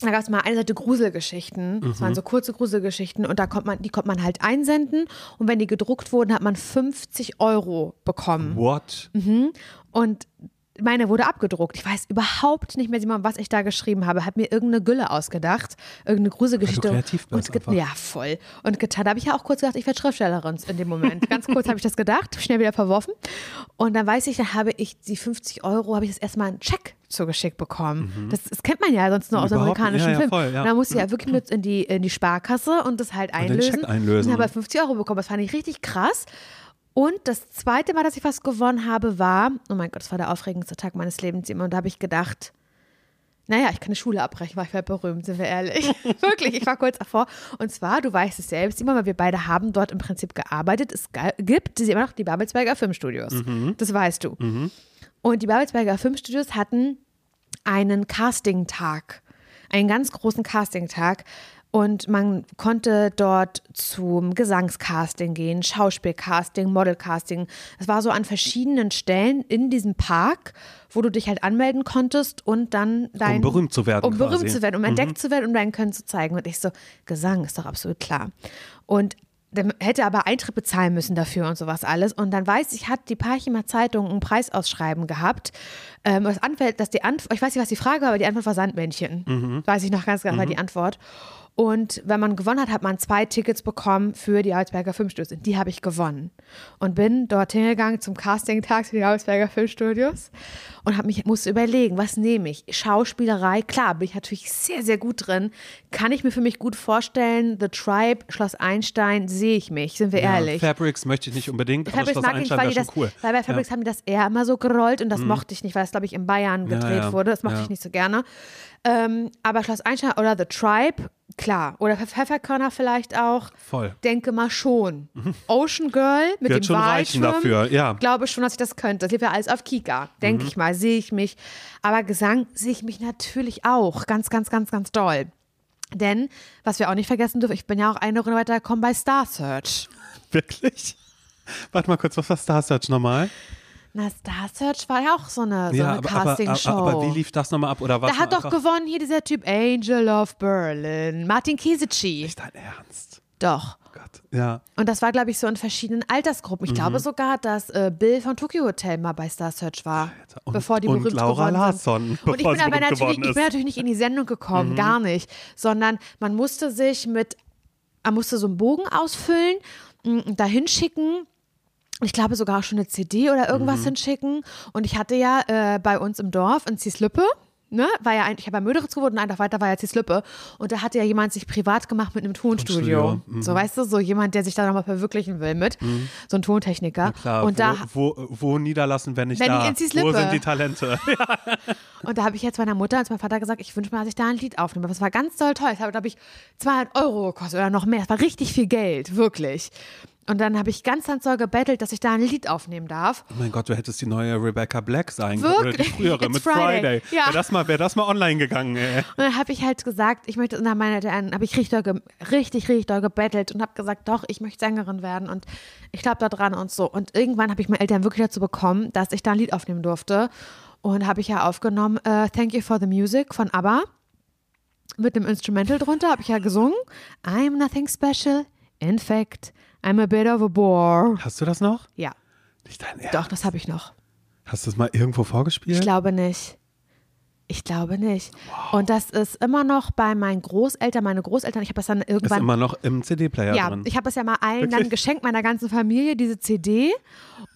da gab es mal eine Seite Gruselgeschichten. Das Mhm. waren so kurze Gruselgeschichten und da kommt man, die konnte man halt einsenden und wenn die gedruckt wurden, hat man 50 Euro bekommen. What? Und meine wurde abgedruckt. Ich weiß überhaupt nicht mehr, was ich da geschrieben habe. Hat mir irgendeine Gülle ausgedacht, irgendeine Gruselgeschichte. Du kreativ und einfach. Ja, voll. Und getan. Da habe ich ja auch kurz gedacht, ich werde Schriftstellerin in dem Moment. Ganz kurz habe ich das gedacht, schnell wieder verworfen. Und dann weiß ich, dann habe ich die 50 Euro, habe ich das erstmal einen Check zugeschickt bekommen. Das, das kennt man ja sonst nur aus Mhm. Überhaupt amerikanischen Ja, ja, Filmen. voll, ja. Und dann musst du ja wirklich mit in die, in die Sparkasse und das halt einlösen. Check einlösen. Und habe 50 Euro bekommen. Das fand ich richtig krass. Und das zweite Mal, dass ich was gewonnen habe, war, oh mein Gott, das war der aufregendste Tag meines Lebens immer. Und da habe ich gedacht, naja, ich kann die Schule abbrechen, weil ich werde berühmt, sind wir ehrlich. [laughs] Wirklich, ich war kurz davor. Und zwar, du weißt es selbst, immer, weil wir beide haben dort im Prinzip gearbeitet. Es gibt immer noch die Babelsberger Filmstudios. Das weißt du. Und die Babelsberger Filmstudios hatten einen Casting-Tag, einen ganz großen Casting-Tag. Und man konnte dort zum Gesangscasting gehen, Schauspielcasting, Modelcasting. Es war so an verschiedenen Stellen in diesem Park, wo du dich halt anmelden konntest und dann dein. berühmt zu werden Um berühmt quasi. zu werden, um entdeckt zu werden, um dein Können zu zeigen. Und ich so, Gesang ist doch absolut klar. Und der hätte aber Eintritt bezahlen müssen dafür und sowas alles. Und dann weiß ich, hat die Parchimer Zeitung ein Preisausschreiben gehabt. Ähm, das Antwort, dass die Antwort, ich weiß nicht, was die Frage war, aber die Antwort war Sandmännchen. Weiß ich noch ganz genau, war die Antwort. Und wenn man gewonnen hat, hat man zwei Tickets bekommen für die Hausberger Filmstudios. Und die habe ich gewonnen. Und bin dorthin gegangen zum Casting-Tag für die Hausberger Filmstudios und habe mich, musste überlegen, was nehme ich? Schauspielerei, klar, bin ich natürlich sehr, sehr gut drin. Kann ich mir für mich gut vorstellen, The Tribe, Schloss Einstein, sehe ich mich, sind wir ehrlich. Fabrics möchte ich nicht unbedingt, aber Fabrics Schloss mag ich nicht, Einstein weil, wäre das, schon cool. weil bei Fabrics haben die das eher immer so gerollt und das mochte ich nicht, weil das, glaube ich, in Bayern Ja, gedreht ja. wurde. Das mochte Ja. ich nicht so gerne. Ähm, aber Schloss Einstein oder The Tribe, klar. Oder Pfefferkörner vielleicht auch. Voll. Denke mal schon. Ocean Girl mit Wird dem schon reichen dafür, ja. Glaube schon, dass ich das könnte. Das lief ja alles auf Kika. Denke ich mal, sehe ich mich. Aber Gesang sehe ich mich natürlich auch. Ganz, ganz, ganz, ganz doll. Denn, was wir auch nicht vergessen dürfen, ich bin ja auch eine Runde weitergekommen bei Star Search. [laughs] Wirklich? Warte mal kurz, was war Star Search nochmal? Na, Star Search war ja auch so eine, so ja, eine aber, aber, Castingshow. aber, aber wie lief das nochmal ab? Oder was da hat doch gewonnen hier dieser Typ Angel of Berlin, Martin Kiesici. Nicht dein Ernst. Doch. Gott. Ja. Und das war, glaube ich, so in verschiedenen Altersgruppen. Ich glaube sogar, dass äh, Bill von Tokyo Hotel mal bei Star Search war, Und- bevor die und berühmt Laura geworden Larsson, sind. Und ich bin aber natürlich, ich bin. Mhm. natürlich nicht in die Sendung gekommen, gar nicht, sondern man musste sich mit, man musste so einen Bogen ausfüllen, m, dahin schicken ich glaube sogar auch schon eine CD oder irgendwas hinschicken. Und ich hatte ja äh, bei uns im Dorf in Zieslüppe, ne, war ja eigentlich, ich habe bei Möderitz gewohnt und einfach weiter war ja Zieslüppe. Und da hatte ja jemand sich privat gemacht mit einem Tonstudio. Mhm. So, weißt du, so jemand, der sich da nochmal verwirklichen will mit. So ein Tontechniker. Klar, und wo, da wo, wo niederlassen, wenn nicht Wenn da? nicht in. Wo sind die Talente? [laughs] Und da habe ich jetzt meiner Mutter und meinem Vater gesagt, ich wünsche mir, dass ich da ein Lied aufnehme. Das war ganz toll toll. Das hat, glaube ich, 200 Euro gekostet oder noch mehr. Das war richtig viel Geld, wirklich. Und dann habe ich ganz, ganz doll gebettelt, dass ich da ein Lied aufnehmen darf. Oh mein Gott, du hättest die neue Rebecca Black sein können. Oder die frühere It's mit Friday. Friday. Ja. Wäre das, mal- wär das mal online gegangen, ey. Und dann habe ich halt gesagt, ich möchte, und dann meine, dann habe ich richtig, richtig, richtig doll gebettelt und habe gesagt, doch, ich möchte Sängerin werden und ich glaube da dran und so. Und irgendwann habe ich meine Eltern wirklich dazu bekommen, dass ich da ein Lied aufnehmen durfte. Und habe ich ja aufgenommen, äh, Thank You for the Music von ABBA. Mit einem Instrumental drunter habe ich ja gesungen. I'm nothing special. In fact, I'm a bit of a bore. Hast du das noch? Ja, Nicht dein Ernst? doch, das habe ich noch. Hast du das mal irgendwo vorgespielt? Ich glaube nicht. Ich glaube nicht. Und das ist immer noch bei meinen Großeltern, meine Großeltern, ich habe das dann ist irgendwann. immer noch im CD-Player ja, drin. ich habe das ja mal allen dann Wirklich? geschenkt, meiner ganzen Familie, diese CD.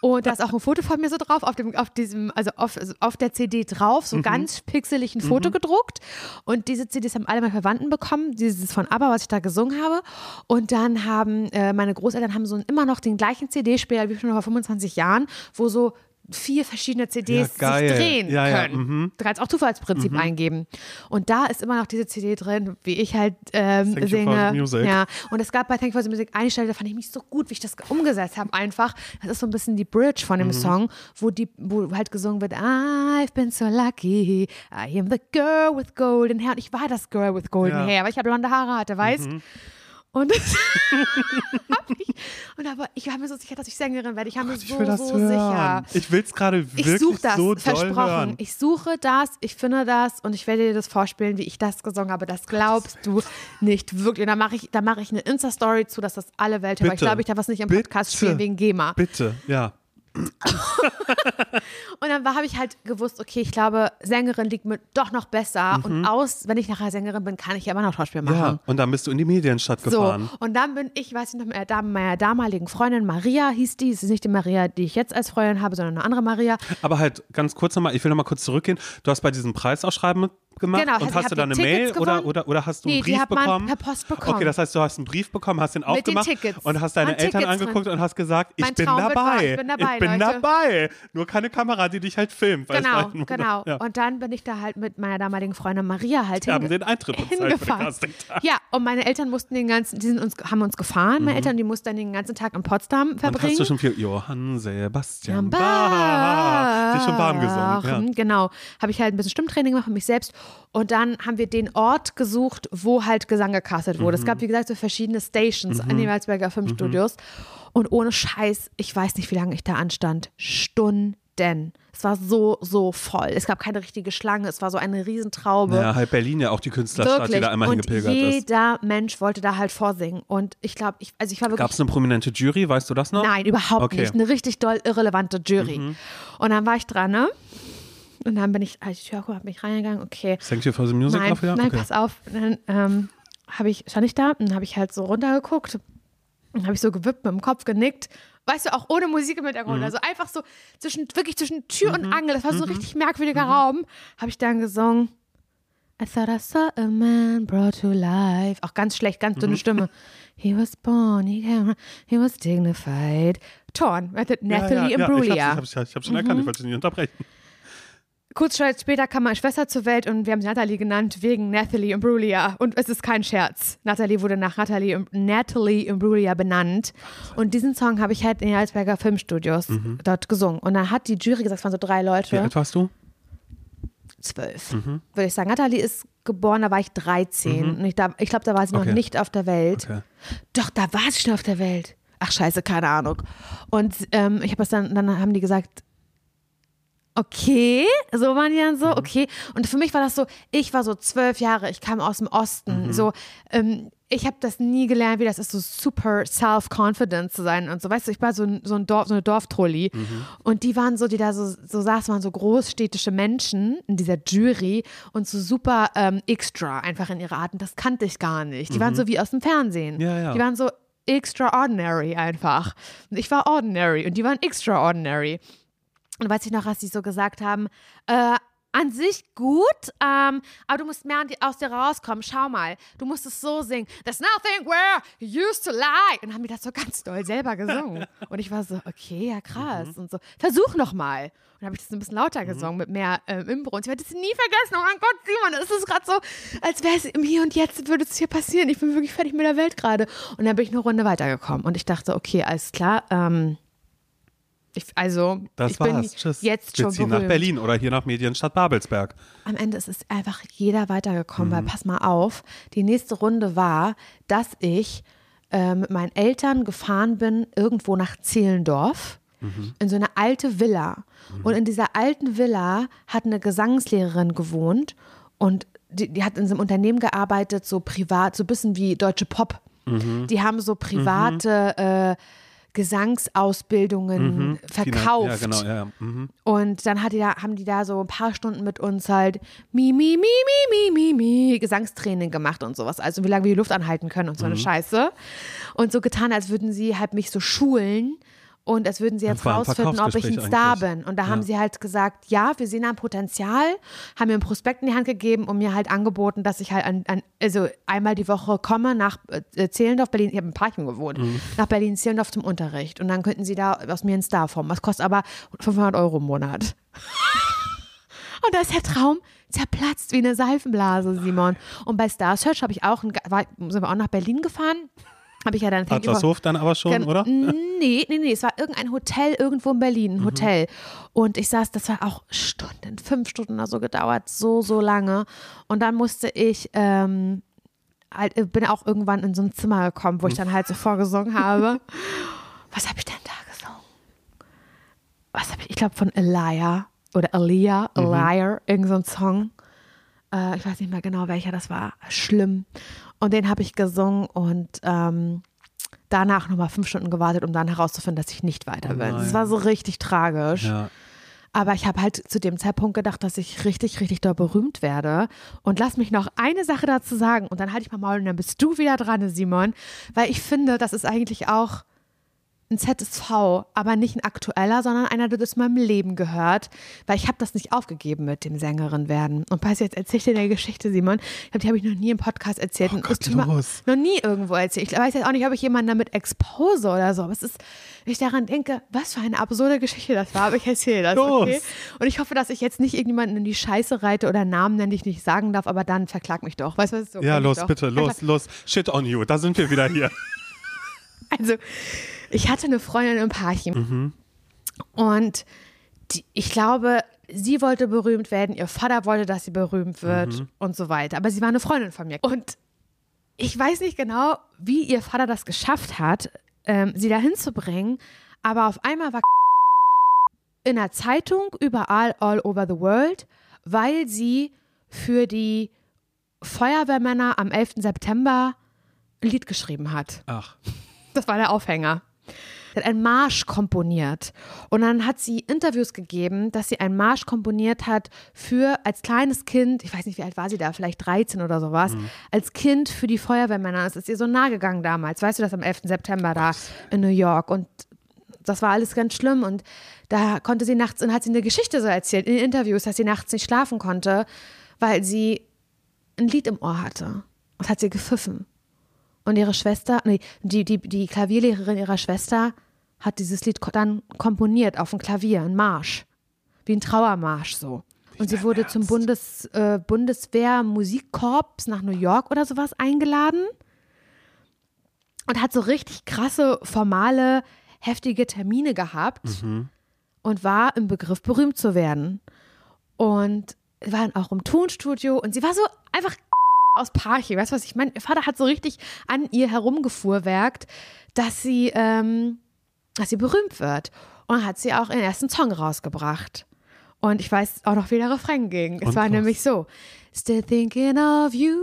Und da ist auch ein Foto von mir so drauf, auf dem, auf diesem, also auf, auf der CD drauf, Mhm. so ganz pixelig ein Foto gedruckt. Und diese CDs haben alle meine Verwandten bekommen, dieses von ABBA, was ich da gesungen habe. Und dann haben äh, meine Großeltern haben so immer noch den gleichen CD-Spieler wie schon vor 25 Jahren, wo so vier verschiedene CDs Ja, sich drehen Ja, ja, können. mhm. Du kannst auch Zufallsprinzip eingeben. Und da ist immer noch diese CD drin, wie ich halt ähm, Thank you for singe. Ja. Und es gab bei Thank you for the Music eine Stelle, da fand ich mich so gut, wie ich das umgesetzt habe. Einfach, das ist so ein bisschen die Bridge von dem Mhm. Song, wo die, wo halt gesungen wird, I've been so lucky, I am the girl with golden hair. Und ich war das Girl with golden. Mhm. hair, weil ich ja blonde Haare hatte, weißt? Und [laughs] das hab ich, und aber ich war mir so sicher, dass ich Sängerin werde. Ich war mir ich so, will das so hören. sicher. Ich will es gerade Ich wirklich suche das, so doll versprochen. hören. Ich suche das, ich finde das und ich werde dir das vorspielen, wie ich das gesungen habe. Das glaubst du nicht wirklich. Und da mache ich, da mache ich eine Insta-Story zu, dass das alle Welt hört. Aber ich glaube, ich darf das nicht im Podcast Bitte. spielen wegen GEMA. Bitte, ja. Und dann habe ich halt gewusst, okay, ich glaube, Sängerin liegt mir doch noch besser. Und aus, wenn ich nachher Sängerin bin, kann ich ja immer noch Schauspiel machen. Mhm. Ja, und dann bist du in die Medienstadt So, gefahren. und dann bin ich, weiß ich noch, mit meiner damaligen Freundin Maria hieß die. Es ist nicht die Maria, die ich jetzt als Freundin habe, sondern eine andere Maria. Aber halt ganz kurz nochmal, ich will nochmal kurz zurückgehen. Du hast bei diesem Preisausschreiben mitgemacht Genau, und hast du dann die eine Mail Tickets oder, gewonnen. oder, oder hast du Nee, einen die Brief bekommen? per Post bekommen. Okay, das heißt, du hast einen Brief bekommen, hast den aufgemacht und hast deine Eltern Tickets angeguckt drin. und hast gesagt, ich bin dabei. ich bin dabei, Ich bin Leute. dabei. Nur keine Kamera, die dich halt filmt. Genau, halt nur- genau. Ja. Und dann bin ich da halt mit meiner damaligen Freundin Maria halt Wir haben hinge- den Eintritt hingefahren. Ja, und meine Eltern mussten den ganzen, die sind uns, haben uns gefahren, meine Eltern, die mussten dann den ganzen Tag in Potsdam Mhm. Und verbringen. hast du schon viel Johann Sebastian Bach. Dich schon warm gesungen. Ja. Genau. Habe ich halt ein bisschen Stimmtraining gemacht für mich selbst. Und dann haben wir den Ort gesucht, wo halt Gesang gecastet wurde. Mhm. Es gab, wie gesagt, so verschiedene Stations an den Walzberger Filmstudios. Und ohne Scheiß, ich weiß nicht, wie lange ich da anstand. Stunden. Es war so, so voll. Es gab keine richtige Schlange. Es war so eine Riesentraube. Ja, halt Berlin ja auch die Künstlerstadt, Wirklich. die da einmal und hingepilgert ist. jeder Mensch wollte da halt vorsingen. Und ich glaube, ich, also ich war wirklich. Gab es eine prominente Jury, weißt du das noch? Nein, überhaupt Okay. Mhm. nicht. Eine richtig doll irrelevante Jury. Und dann war ich dran, ne? Und dann bin ich, als ich die Tür aufgemacht habe, bin ich reingegangen, okay. Thank you for the music Nein, auch wieder? nein, okay. pass auf. Und Dann ähm, habe ich, stand ich da und dann habe ich halt so runtergeguckt. Dann habe ich so gewippt mit dem Kopf genickt. Weißt du, auch ohne Musik im Hintergrund. Mhm. Also einfach so zwischen, wirklich zwischen Tür und Angel. Das war so ein richtig merkwürdiger Raum. Habe ich dann gesungen. I thought I saw a man brought to life. Auch ganz schlecht, ganz Mhm. dünne Stimme. He was born, he, came, he was dignified. Torn, Nathalie ja, ja, ja, Imbruglia. Ich hab's, ich hab's, ich hab's schon erkannt, ich wollte dich nicht unterbrechen. Kurz später kam meine Schwester zur Welt und wir haben sie Natalie genannt wegen Nathalie Imbruglia. Und es ist kein Scherz. Natalie wurde nach Natalie, Natalie Imbruglia benannt. Und diesen Song habe ich halt in den Alsberger Filmstudios dort gesungen. Und dann hat die Jury gesagt, es waren so drei Wie Leute, alt warst du? zwölf, würde ich sagen. Natalie ist geboren, da war ich 13. Und ich, da- ich glaube, da war sie Okay. noch nicht auf der Welt. Okay. Doch, da war sie schon auf der Welt. Ach scheiße, keine Ahnung. Und ähm, ich habe das dann, dann haben die gesagt, okay, so waren die dann so, okay. Und für mich war das so, ich war so zwölf Jahre, ich kam aus dem Osten, so, ähm, ich habe das nie gelernt, wie das ist, so super self-confident zu sein und so, weißt du, ich war so ein, so ein Dorf, so eine Dorftrolli und die waren so, die da so, so saßen, waren so großstädtische Menschen in dieser Jury und so super ähm, extra einfach in ihrer Art und das kannte ich gar nicht. Die waren so wie aus dem Fernsehen. Ja, ja. Die waren so extraordinary einfach. Und ich war ordinary und die waren extraordinary. Und weiß ich noch, was sie so gesagt haben, äh, an sich gut, ähm, aber du musst mehr aus dir rauskommen. Schau mal, du musst es so singen. There's nothing where you used to lie. Und haben die das so ganz doll selber gesungen. [laughs] Und ich war so, okay, ja krass. Mhm. Und so, versuch noch mal. Und dann habe ich das ein bisschen lauter mhm. gesungen, mit mehr ähm, Imbro. Und ich werde das nie vergessen. Oh mein Gott, Simon, es ist gerade so, als wäre es im Hier und Jetzt würde es hier passieren. Ich bin wirklich fertig mit der Welt gerade. Und dann bin ich eine Runde weitergekommen. Und ich dachte, okay, alles klar, ähm, ich, also, das ich war's. bin Tschüss. jetzt schon Geht's nach Berlin oder hier nach Medienstadt Babelsberg. Am Ende ist es einfach jeder weitergekommen, Mhm. weil pass mal auf, die nächste Runde war, dass ich äh, mit meinen Eltern gefahren bin, irgendwo nach Zehlendorf, Mhm. in so eine alte Villa. Und in dieser alten Villa hat eine Gesangslehrerin gewohnt und die, die hat in so einem Unternehmen gearbeitet, so privat, so ein bisschen wie Deutsche Pop. Mhm. Die haben so private äh, Gesangsausbildungen verkauft. Ja, genau, ja. ja. Mhm. Und dann hat die da, haben die da so ein paar Stunden mit uns halt mi, mi, mi, mi, mi, mi, mi, Gesangstraining gemacht und sowas. Also wie lange wir die Luft anhalten können und so eine Scheiße. Und so getan, als würden sie halt mich so schulen. Und als würden sie jetzt rausfinden, ob ich ein Star eigentlich. bin. Und da Ja. haben sie halt gesagt, ja, wir sehen da ein Potenzial, haben mir ein Prospekt in die Hand gegeben und mir halt angeboten, dass ich halt an, an also einmal die Woche komme nach äh, Zehlendorf, Berlin, ich habe in Parchim gewohnt, Mhm. nach Berlin-Zehlendorf zum Unterricht. Und dann könnten sie da aus mir einen Star formen. Das kostet aber 500 Euro im Monat. [laughs] Und da ist der Traum zerplatzt wie eine Seifenblase, Simon. Und bei Star Search habe ich auch, ein, war, sind wir auch nach Berlin gefahren. Habe ich ja dann You for- Adlershof dann aber schon, oder? [laughs] Nee, nee, nee, es war irgendein Hotel irgendwo in Berlin, ein Hotel. Und ich saß, das war auch Stunden, fünf Stunden oder so gedauert, so, so lange. Und dann musste ich, ähm, halt, äh, bin auch irgendwann in so ein Zimmer gekommen, wo ich dann halt so vorgesungen [laughs] habe. Was habe ich denn da gesungen? Was habe ich, ich glaube von Elia oder Elia, Elia, irgend so ein Song. Äh, ich weiß nicht mehr genau, welcher das war. Schlimm. Und den habe ich gesungen und ähm, danach nochmal fünf Stunden gewartet, um dann herauszufinden, dass ich nicht weiter Oh bin. Das war so richtig tragisch. Ja. Aber ich habe halt zu dem Zeitpunkt gedacht, dass ich richtig, richtig doll berühmt werde. Und lass mich noch eine Sache dazu sagen und dann halte ich mal Maul und dann bist du wieder dran, Simon. Weil ich finde, das ist eigentlich auch ein ZSV, aber nicht ein aktueller, sondern einer, der zu meinem Leben gehört, weil ich habe das nicht aufgegeben mit dem Sängerin werden. Und pass jetzt erzähl dir eine Geschichte, Simon. Ich glaub, die habe ich noch nie im Podcast erzählt. Oh und Gott, los. Noch nie irgendwo erzählt. Ich weiß jetzt auch nicht, ob ich jemanden damit expose oder so. Aber es ist, wenn ich daran denke, was für eine absurde Geschichte das war, aber ich erzähle das, okay? Und ich hoffe, dass ich jetzt nicht irgendjemanden in die Scheiße reite oder Namen nenne, die ich nicht sagen darf, aber dann verklag mich doch. Weißt du, was ist so? Ja, los, bitte, los, los. Shit on you. Da sind wir wieder hier. [laughs] Also, ich hatte eine Freundin im Parchim. Und die, ich glaube, sie wollte berühmt werden, ihr Vater wollte, dass sie berühmt wird und so weiter. Aber sie war eine Freundin von mir. Und ich weiß nicht genau, wie ihr Vater das geschafft hat, ähm, sie dahin zu bringen. Aber auf einmal war in der Zeitung überall all over the world, weil sie für die Feuerwehrmänner am 11. September ein Lied geschrieben hat. Ach. Das war der Aufhänger. Sie hat einen Marsch komponiert. Und dann hat sie Interviews gegeben, dass sie einen Marsch komponiert hat für, als kleines Kind, ich weiß nicht, wie alt war sie da, vielleicht 13 oder sowas, als Kind für die Feuerwehrmänner. Es ist ihr so nahe gegangen damals. Weißt du das am 11. September da in New York? Und das war alles ganz schlimm. Und da konnte sie nachts, und hat sie eine Geschichte so erzählt in Interviews, dass sie nachts nicht schlafen konnte, weil sie ein Lied im Ohr hatte. Und hat sie gepfiffen. Und ihre Schwester, nee, die, die, die Klavierlehrerin ihrer Schwester hat dieses Lied dann komponiert auf dem Klavier, ein Marsch. Wie ein Trauermarsch so. Und sie wurde zum Bundes, äh, Bundeswehr-Musikkorps nach New York oder sowas eingeladen und hat so richtig krasse, formale, heftige Termine gehabt und war im Begriff, berühmt zu werden. Und war dann auch im Tonstudio und sie war so einfach [laughs] aus Parchim, weißt du was ich meine? Ihr Vater hat so richtig an ihr herumgefuhrwerkt, dass sie, ähm, dass sie berühmt wird. Und hat sie auch ihren ersten Song rausgebracht. Und ich weiß auch noch, wie der Refrain ging. Es Und war was? nämlich so: Still thinking of you,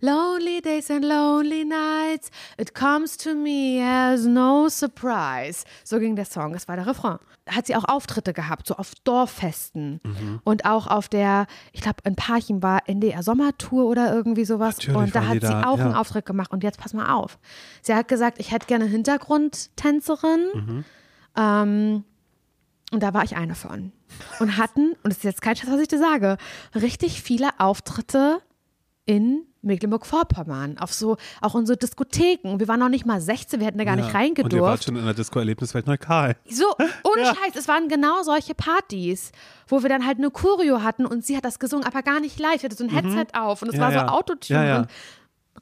lonely days and lonely nights. It comes to me as no surprise. So ging der Song, das war der Refrain. Hat sie auch Auftritte gehabt, so auf Dorffesten Mhm. und auch auf der, ich glaube, in Parchim war NDR Sommertour oder irgendwie sowas. Natürlich und da hat sie da, auch einen ja. Auftritt gemacht. Und jetzt pass mal auf. Sie hat gesagt, ich hätte gerne Hintergrundtänzerin. Mhm. Ähm, und da war ich eine von. Und hatten, und das ist jetzt kein Scheiß, was ich dir sage, richtig viele Auftritte in Mecklenburg-Vorpommern. Auf so, auch unsere Diskotheken. Wir waren noch nicht mal 16, wir hätten da gar nicht Und ihr wart reingedurft. schon in der Disco-Erlebniswelt Neukal. So, [laughs] ohne Ja. Scheiß, es waren genau solche Partys, wo wir dann halt eine Choreo hatten und sie hat das gesungen, aber gar nicht live. Sie hatte so ein Headset auf und es Mhm. Ja, war ja. so Autotune Ja, ja. und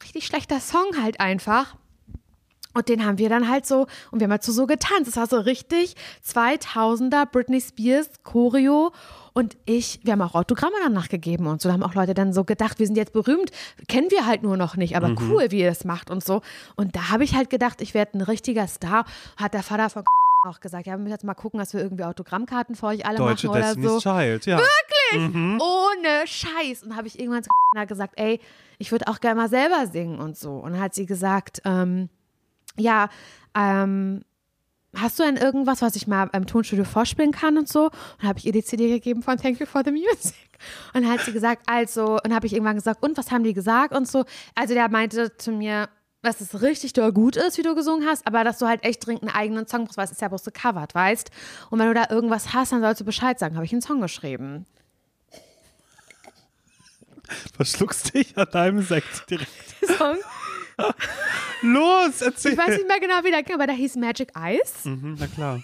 richtig schlechter Song halt einfach. Und den haben wir dann halt so, und wir haben halt so, so getanzt. Es war so richtig 2000er Britney Spears Choreo. Und ich, wir haben auch Autogramme danach gegeben und so. Da haben auch Leute dann so gedacht, wir sind jetzt berühmt, kennen wir halt nur noch nicht, aber Mhm. cool, wie ihr das macht und so. Und da habe ich halt gedacht, ich werde ein richtiger Star. Hat der Vater von [laughs] auch gesagt, ja, wir müssen jetzt mal gucken, dass wir irgendwie Autogrammkarten für euch alle Deutsche machen oder Destiny's so. Child, ja. Ohne Scheiß. Und habe ich irgendwann zu [laughs] gesagt, ey, ich würde auch gerne mal selber singen und so. Und dann hat sie gesagt, ähm, ja, ähm, hast du denn irgendwas, was ich mal im Tonstudio vorspielen kann und so? Und dann habe ich ihr die CD gegeben von Thank You for the Music. Und dann hat sie gesagt, also, und habe ich irgendwann gesagt, und was haben die gesagt und so. Also der meinte zu mir, dass es richtig doll gut ist, wie du gesungen hast, aber dass du halt echt dringend einen eigenen Song brauchst, weil es ist ja bloß gecovert, weißt? Und wenn du da irgendwas hast, dann sollst du Bescheid sagen. Habe ich einen Song geschrieben. Verschluckst dich an deinem Sekt direkt. [laughs] Song. Los, erzähl. Ich weiß nicht mehr genau, wie der ging, aber der hieß Magic Eyes. Mhm, na klar.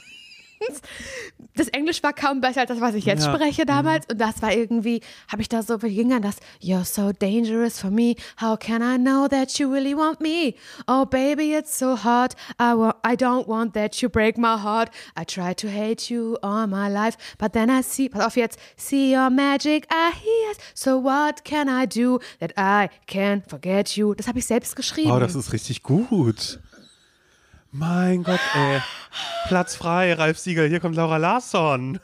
Das Englisch war kaum besser als das, was ich jetzt Ja. spreche damals. Und das war irgendwie, habe ich da so, wie ging dann das? You're so dangerous for me. How can I know that you really want me? Oh, baby, it's so hot. I, wa I don't want that you break my heart. I try to hate you all my life. But then I see, pass auf jetzt, see your magic eyes. So what can I do that I can forget you? Das habe ich selbst geschrieben. Oh, das ist richtig gut. Mein Gott, ey. Platz frei, Ralf Siegel, hier kommt Laura Larsson.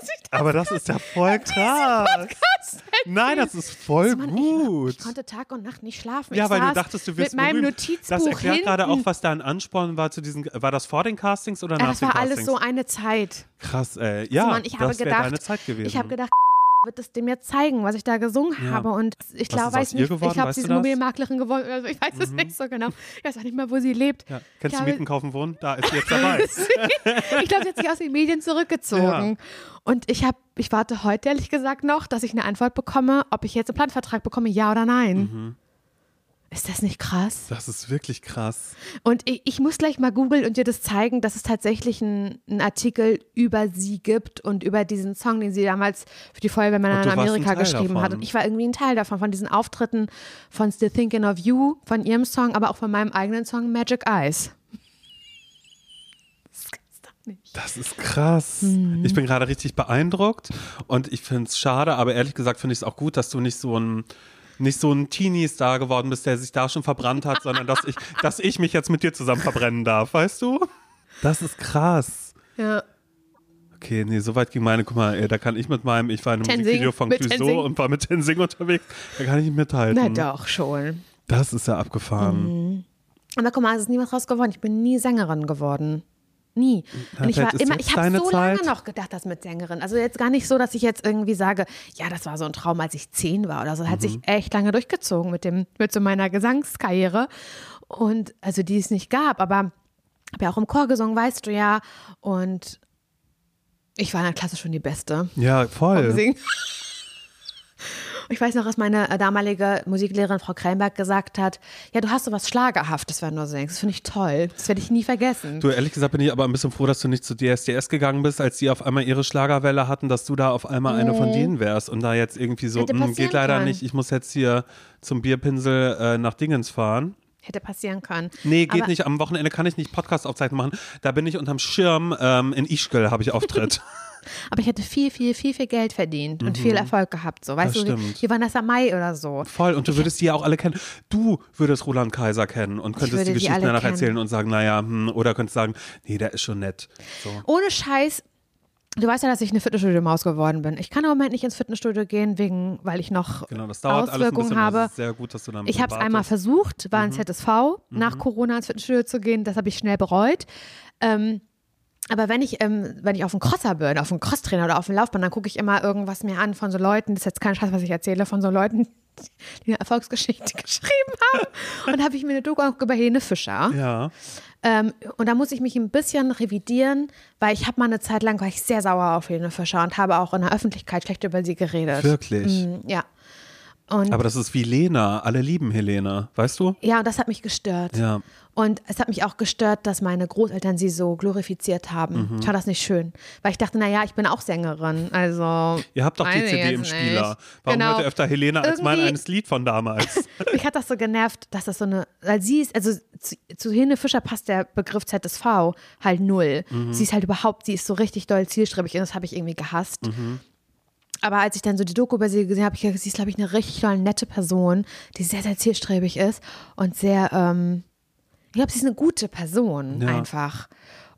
Dass ich das Aber das ist ja voll krass. Nein, das ist voll Mann, gut. Ich, ich konnte Tag und Nacht nicht schlafen. Ja, ich weil du dachtest, du wirst mit meinem berühmt. Notizbuch Das erklärt gerade auch, hinten. was dein Ansporn war zu diesen. War das vor den Castings oder Ja, nach das den war alles Castings? so eine Zeit. Krass, ey. Ja, Also, Mann, ich das wäre deine Zeit gewesen. ich habe gedacht, wird es dem jetzt zeigen, was ich da gesungen Ja. habe. Und ich glaube, weiß nicht, geworden? ich glaube, sie ist? Mhm. Immobilienmaklerin geworden. Also ich weiß es nicht so genau. Ich weiß auch nicht mal, wo sie lebt. ja. Kennst Ich du Mieten, Kaufen, Wohnen? Da ist sie jetzt dabei. [laughs] ich glaube, sie hat sich aus den Medien zurückgezogen. Und ich habe, ich warte heute ehrlich gesagt noch, dass ich eine Antwort bekomme, ob ich jetzt einen Planvertrag bekomme, ja oder nein. Mhm. Ist das nicht krass? Das ist wirklich krass. Und ich, ich muss gleich mal googeln und dir das zeigen, dass es tatsächlich einen Artikel über sie gibt und über diesen Song, den sie damals für die Feuerwehrmänner in Amerika geschrieben hat. davon. Und ich war irgendwie ein Teil davon, von diesen Auftritten von Still Thinking of You, von ihrem Song, aber auch von meinem eigenen Song Magic Eyes. Das ist krass. Mhm. Ich bin gerade richtig beeindruckt und ich finde es schade, aber ehrlich gesagt finde ich es auch gut, dass du nicht so ein nicht so ein Teenie-Star geworden bist, der sich da schon verbrannt hat, sondern dass ich, [laughs] dass ich mich jetzt mit dir zusammen verbrennen darf, weißt du? Das ist krass. Ja. Okay, nee, so weit ging meine, guck mal, ey, da kann ich mit meinem, ich war in einem Tenzing, Musikvideo von Clouseau und war mit Tenzing unterwegs, da kann ich nicht mithalten. Na doch, schon. Das ist ja abgefahren. Aber guck mal, es ist nie was raus geworden. Ich bin nie Sängerin geworden. Nie. Na, Und ich war immer, ich habe so Zeit. lange noch gedacht, das mit Sängerin. Also jetzt gar nicht so, dass ich jetzt irgendwie sage, ja, das war so ein Traum, als ich zehn war oder so. Das hat Mhm. sich echt lange durchgezogen mit dem, mit so meiner Gesangskarriere. Und also die es nicht gab, aber habe ja auch im Chor gesungen, weißt du ja. Und ich war in der Klasse schon die Beste. Ja, voll. Singen. Ich weiß noch, was meine äh, damalige Musiklehrerin Frau Kreinberg gesagt hat. Ja, du hast so was Schlagerhaftes, wenn du singst. Das finde ich toll. Das werde ich nie vergessen. Du, ehrlich gesagt bin ich aber ein bisschen froh, dass du nicht zu DSDS gegangen bist, als die auf einmal ihre Schlagerwelle hatten, dass du da auf einmal eine von denen wärst und da jetzt irgendwie so, Hätte "Hm, geht leider können. nicht, ich muss jetzt hier zum Bierpinsel äh, nach Dingens fahren. Hätte passieren können. Nee, geht Aber- nicht. Am Wochenende kann ich nicht Podcast-Aufzeichnung machen. Da bin ich unterm Schirm ähm, in Ischgl, habe ich Auftritt. [laughs] Aber ich hätte viel, viel, viel, viel Geld verdient und viel Erfolg gehabt. So, weißt Mhm. Das du, stimmt. wie Vanessa Mai oder so. Voll. Und du würdest die ja auch alle kennen. Du würdest Roland Kaiser kennen und könntest die Geschichten danach kennen. erzählen und sagen, naja, hm, oder könntest sagen, nee, der ist schon nett. So. Ohne Scheiß. Du weißt ja, dass ich eine Fitnessstudio-Maus geworden bin. Ich kann im Moment nicht ins Fitnessstudio gehen, wegen, weil ich noch Genau, das dauert alles ein Auswirkungen bisschen. habe. Gut, dass du damit Ich habe es einmal versucht, war ein ZSV, nach Corona ins Fitnessstudio zu gehen. Das habe ich schnell bereut. Ähm, aber wenn ich, ähm, wenn ich auf einen Crosser bin, auf einen Crosstrainer oder auf einen Laufbahn, dann gucke ich immer irgendwas mir an von so Leuten, das ist jetzt kein Scheiß, was ich erzähle, von so Leuten, [laughs] die eine Erfolgsgeschichte [laughs] geschrieben haben. Und habe ich mir eine Doku angeguckt über Helene Fischer. Ja, Ähm, und da muss ich mich ein bisschen revidieren, weil ich habe mal eine Zeit lang, war ich sehr sauer auf Helene Fischer und habe auch in der Öffentlichkeit schlecht über sie geredet. wirklich. Mm, Ja. Und Aber das ist wie Lena. Alle lieben Helene, weißt du? ja, und das hat mich gestört. Ja. Und es hat mich auch gestört, dass meine Großeltern sie so glorifiziert haben. Mhm. Ich fand das nicht schön. Weil ich dachte, naja, ich bin auch Sängerin. Also. Ihr habt doch die CD im Spieler. nicht. Warum Genau. hört ihr öfter Helene als mein Irgendwie- eines Lied von damals? [laughs] Mich hat das so genervt, dass das so eine, weil sie ist, also zu, zu Helene Fischer passt der Begriff ZSV halt null. Mhm. Sie ist halt überhaupt, sie ist so richtig doll zielstrebig und das habe ich irgendwie gehasst. Mhm. Aber als ich dann so die Doku über sie gesehen habe, ich gedacht, sie ist, glaube ich, eine richtig doll nette Person, die sehr, sehr zielstrebig ist und sehr, ähm, ich glaube, sie ist eine gute Person Ja. einfach.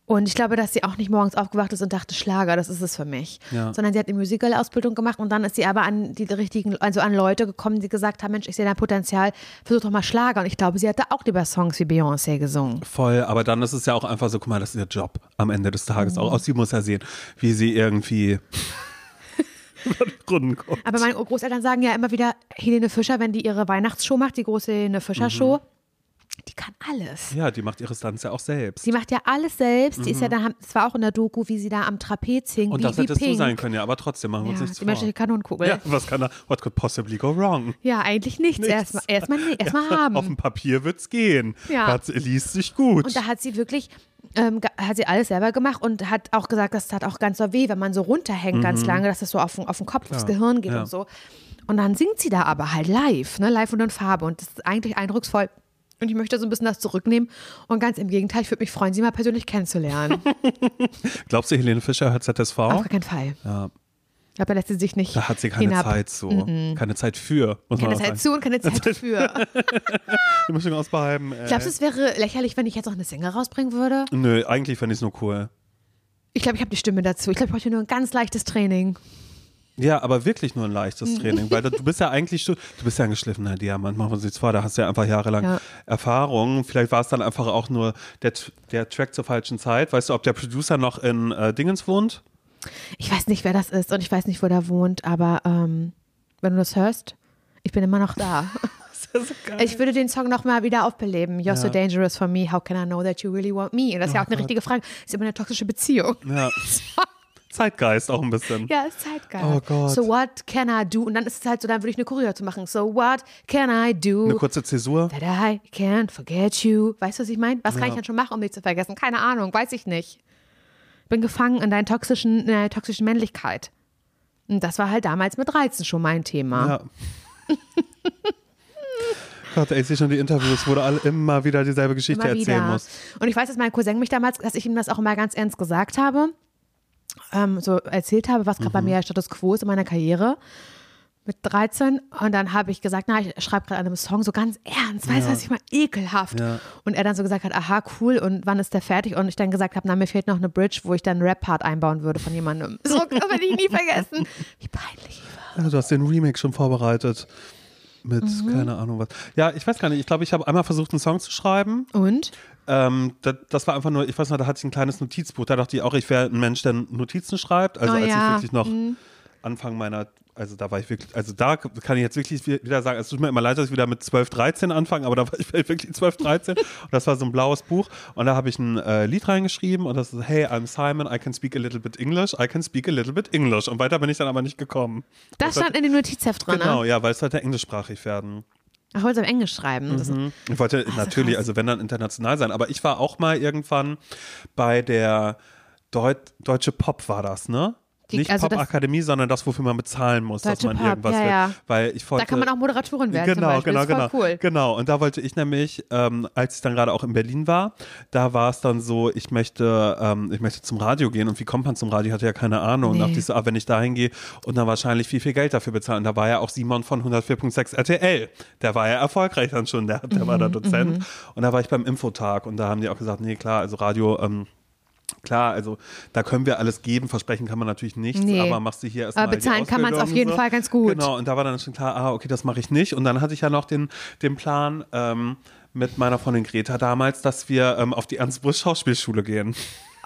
Und ich glaube, dass sie auch nicht morgens aufgewacht ist und dachte, Schlager, das ist es für mich. Ja. Sondern sie hat eine Musical-Ausbildung gemacht und dann ist sie aber an die richtigen, also an Leute gekommen, die gesagt haben, Mensch, ich sehe dein Potenzial, versuch doch mal Schlager. Und ich glaube, sie hatte auch lieber Songs wie Beyoncé gesungen. Voll, aber dann ist es ja auch einfach so, guck mal, das ist ihr Job am Ende des Tages Mhm. auch. Auch sie muss ja sehen, wie sie irgendwie [laughs] Runden kommt. Aber meine Großeltern sagen ja immer wieder, Helene Fischer, wenn die ihre Weihnachtsshow macht, die große Helene Fischer-Show, Mhm. Die kann alles. Ja, die macht ihre Stunts ja auch selbst. Sie macht ja alles selbst. Die ist ja da, es war auch in der Doku, wie sie da am Trapez hing, Mhm. Und wie, das wie hättest Pink. du sein können, ja, aber trotzdem machen wir Ja, uns nichts die vor. menschliche Kanonenkugel. Ja, was kann da, what could possibly go wrong? Ja, eigentlich nichts. Erstmal erstmal nee, erstmal haben. Auf dem Papier wird's gehen. Ja. Das liest sich gut. Und da hat sie wirklich, ähm, hat sie alles selber gemacht und hat auch gesagt, das tat auch ganz so weh, wenn man so runterhängt ganz lange, dass das so auf, den- auf den Kopf, aufs Gehirn geht Mhm. ja. und so. Und dann singt sie da aber halt live, ne, live und in Farbe und das ist eigentlich eindrucksvoll. Und ich möchte so ein bisschen das zurücknehmen und ganz im Gegenteil, ich würde mich freuen, sie mal persönlich kennenzulernen. [laughs] Glaubst du, Helene Fischer hört ZSV? Auf gar keinen Fall. Ja. Ich glaube, da lässt sie sich nicht Da hat sie keine hinab. Zeit so. Keine Zeit für, Keine Zeit sagen. zu und keine [laughs] Zeit für. [laughs] Die Mischung aus beiden. Äh. Glaubst du, es wäre lächerlich, wenn ich jetzt auch eine Single rausbringen würde? Nö, eigentlich fände ich es nur cool. Ich glaube, ich habe die Stimme dazu. Ich glaube, ich bräuchte nur ein ganz leichtes Training. Ja, aber wirklich nur ein leichtes Training, weil du bist ja eigentlich schon, du bist ja ein geschliffener Diamant, machen wir uns nichts vor, da hast du ja einfach jahrelang Ja. Erfahrung. Vielleicht war es dann einfach auch nur der, der Track zur falschen Zeit. Weißt du, ob der Producer noch in äh, Dingens wohnt? Ich weiß nicht, wer das ist und ich weiß nicht, wo der wohnt, aber ähm, wenn du das hörst, ich bin immer noch da. [laughs] Das so. Ich würde den Song nochmal wieder aufbeleben. You're so Ja. dangerous for me. How can I know that you really want me? Und das ist ja auch eine richtige Frage. Ist immer eine toxische Beziehung. Ja. [laughs] Zeitgeist auch ein bisschen. Ja, ist Zeitgeist. Oh Gott. So what can I do? Und dann ist es halt so, dann würde ich eine Choreo zu machen. So what can I do? Eine kurze Zäsur. That I can't forget you. Weißt du, was ich meine? Was kann ich dann schon machen, um dich zu vergessen? Keine Ahnung, weiß ich nicht. Bin gefangen in, deinen toxischen, in deiner toxischen Männlichkeit. Und das war halt damals mit 13 schon mein Thema. Ja. [laughs] Gott, ey, ich sehe schon die Interviews, wo du alle immer wieder dieselbe Geschichte Immer erzählen wieder. musst. Und ich weiß, dass mein Cousin mich damals, dass ich ihm das auch immer ganz ernst gesagt habe, ähm, so erzählt habe, was gerade bei Mhm. mir Status Quo ist in meiner Karriere mit 13. Und dann habe ich gesagt, na, ich schreibe gerade an einem Song so ganz ernst, weißt du, was ich mal ekelhaft. Ja. Und er dann so gesagt hat, aha, cool, und wann ist der fertig? Und ich dann gesagt habe, na, mir fehlt noch eine Bridge, wo ich dann Rap-Part einbauen würde von jemandem. [laughs] So, das werde ich nie vergessen. Wie peinlich. Ja, du hast den Remake schon vorbereitet. Mit Mhm. keine Ahnung was. Ja, ich weiß gar nicht. Ich glaube, ich habe einmal versucht, einen Song zu schreiben. Und? Ähm, das, das war einfach nur, ich weiß noch, da hatte ich ein kleines Notizbuch. Da dachte ich auch, ich wäre ein Mensch, der Notizen schreibt. Also Oh als ja. Mhm. ich wirklich noch Anfang meiner, also da war ich wirklich, also da kann ich jetzt wirklich wieder sagen, es tut mir immer leid, dass ich wieder mit 12, 13 anfange, aber da war ich [laughs] wirklich 12, 13 und das war so ein blaues Buch und da habe ich ein äh, Lied reingeschrieben und das ist, hey, I'm Simon, I can speak a little bit English, I can speak a little bit English und weiter bin ich dann aber nicht gekommen. Das stand in dem Notizheft drin, Genau, ne? ja, weil es sollte englischsprachig werden. Ach, wolltest du auf Englisch schreiben? Das, Ich wollte natürlich, krass. also wenn dann international sein, aber ich war auch mal irgendwann bei der Deut Deutsche Pop war das, ne? Die- Nicht also Pop-Akademie, sondern das, wofür man bezahlen muss, dass man Pop, irgendwas ja, wird. ja. Weil ich wollte, Da kann man auch Moderatorin werden Genau, genau, genau. cool. Genau. Und da wollte ich nämlich, ähm, als ich dann gerade auch in Berlin war, da war es dann so, ich möchte, ähm, ich möchte zum Radio gehen. Und wie kommt man zum Radio? Ich hatte ja keine Ahnung. Und Nee. dachte ich so, ah, wenn ich dahin gehe und dann wahrscheinlich viel, viel Geld dafür bezahlen. Da war ja auch Simon von 104.6 RTL. Der war ja erfolgreich dann schon. Der, der war da Mhm, Dozent. Und da war ich beim Infotag und da haben die auch gesagt, nee, klar, also Radio, ähm, Klar, also da können wir alles geben, versprechen kann man natürlich nichts, Nee. aber machst du hier erstmal Aber bezahlen kann man's auf Ausbildung jeden so. Fall ganz gut. Genau, und da war dann schon klar, ah, okay, das mache ich nicht. Und dann hatte ich ja noch den, den Plan ähm, mit meiner Freundin Greta damals, dass wir ähm, auf die Ernst Busch Schauspielschule gehen.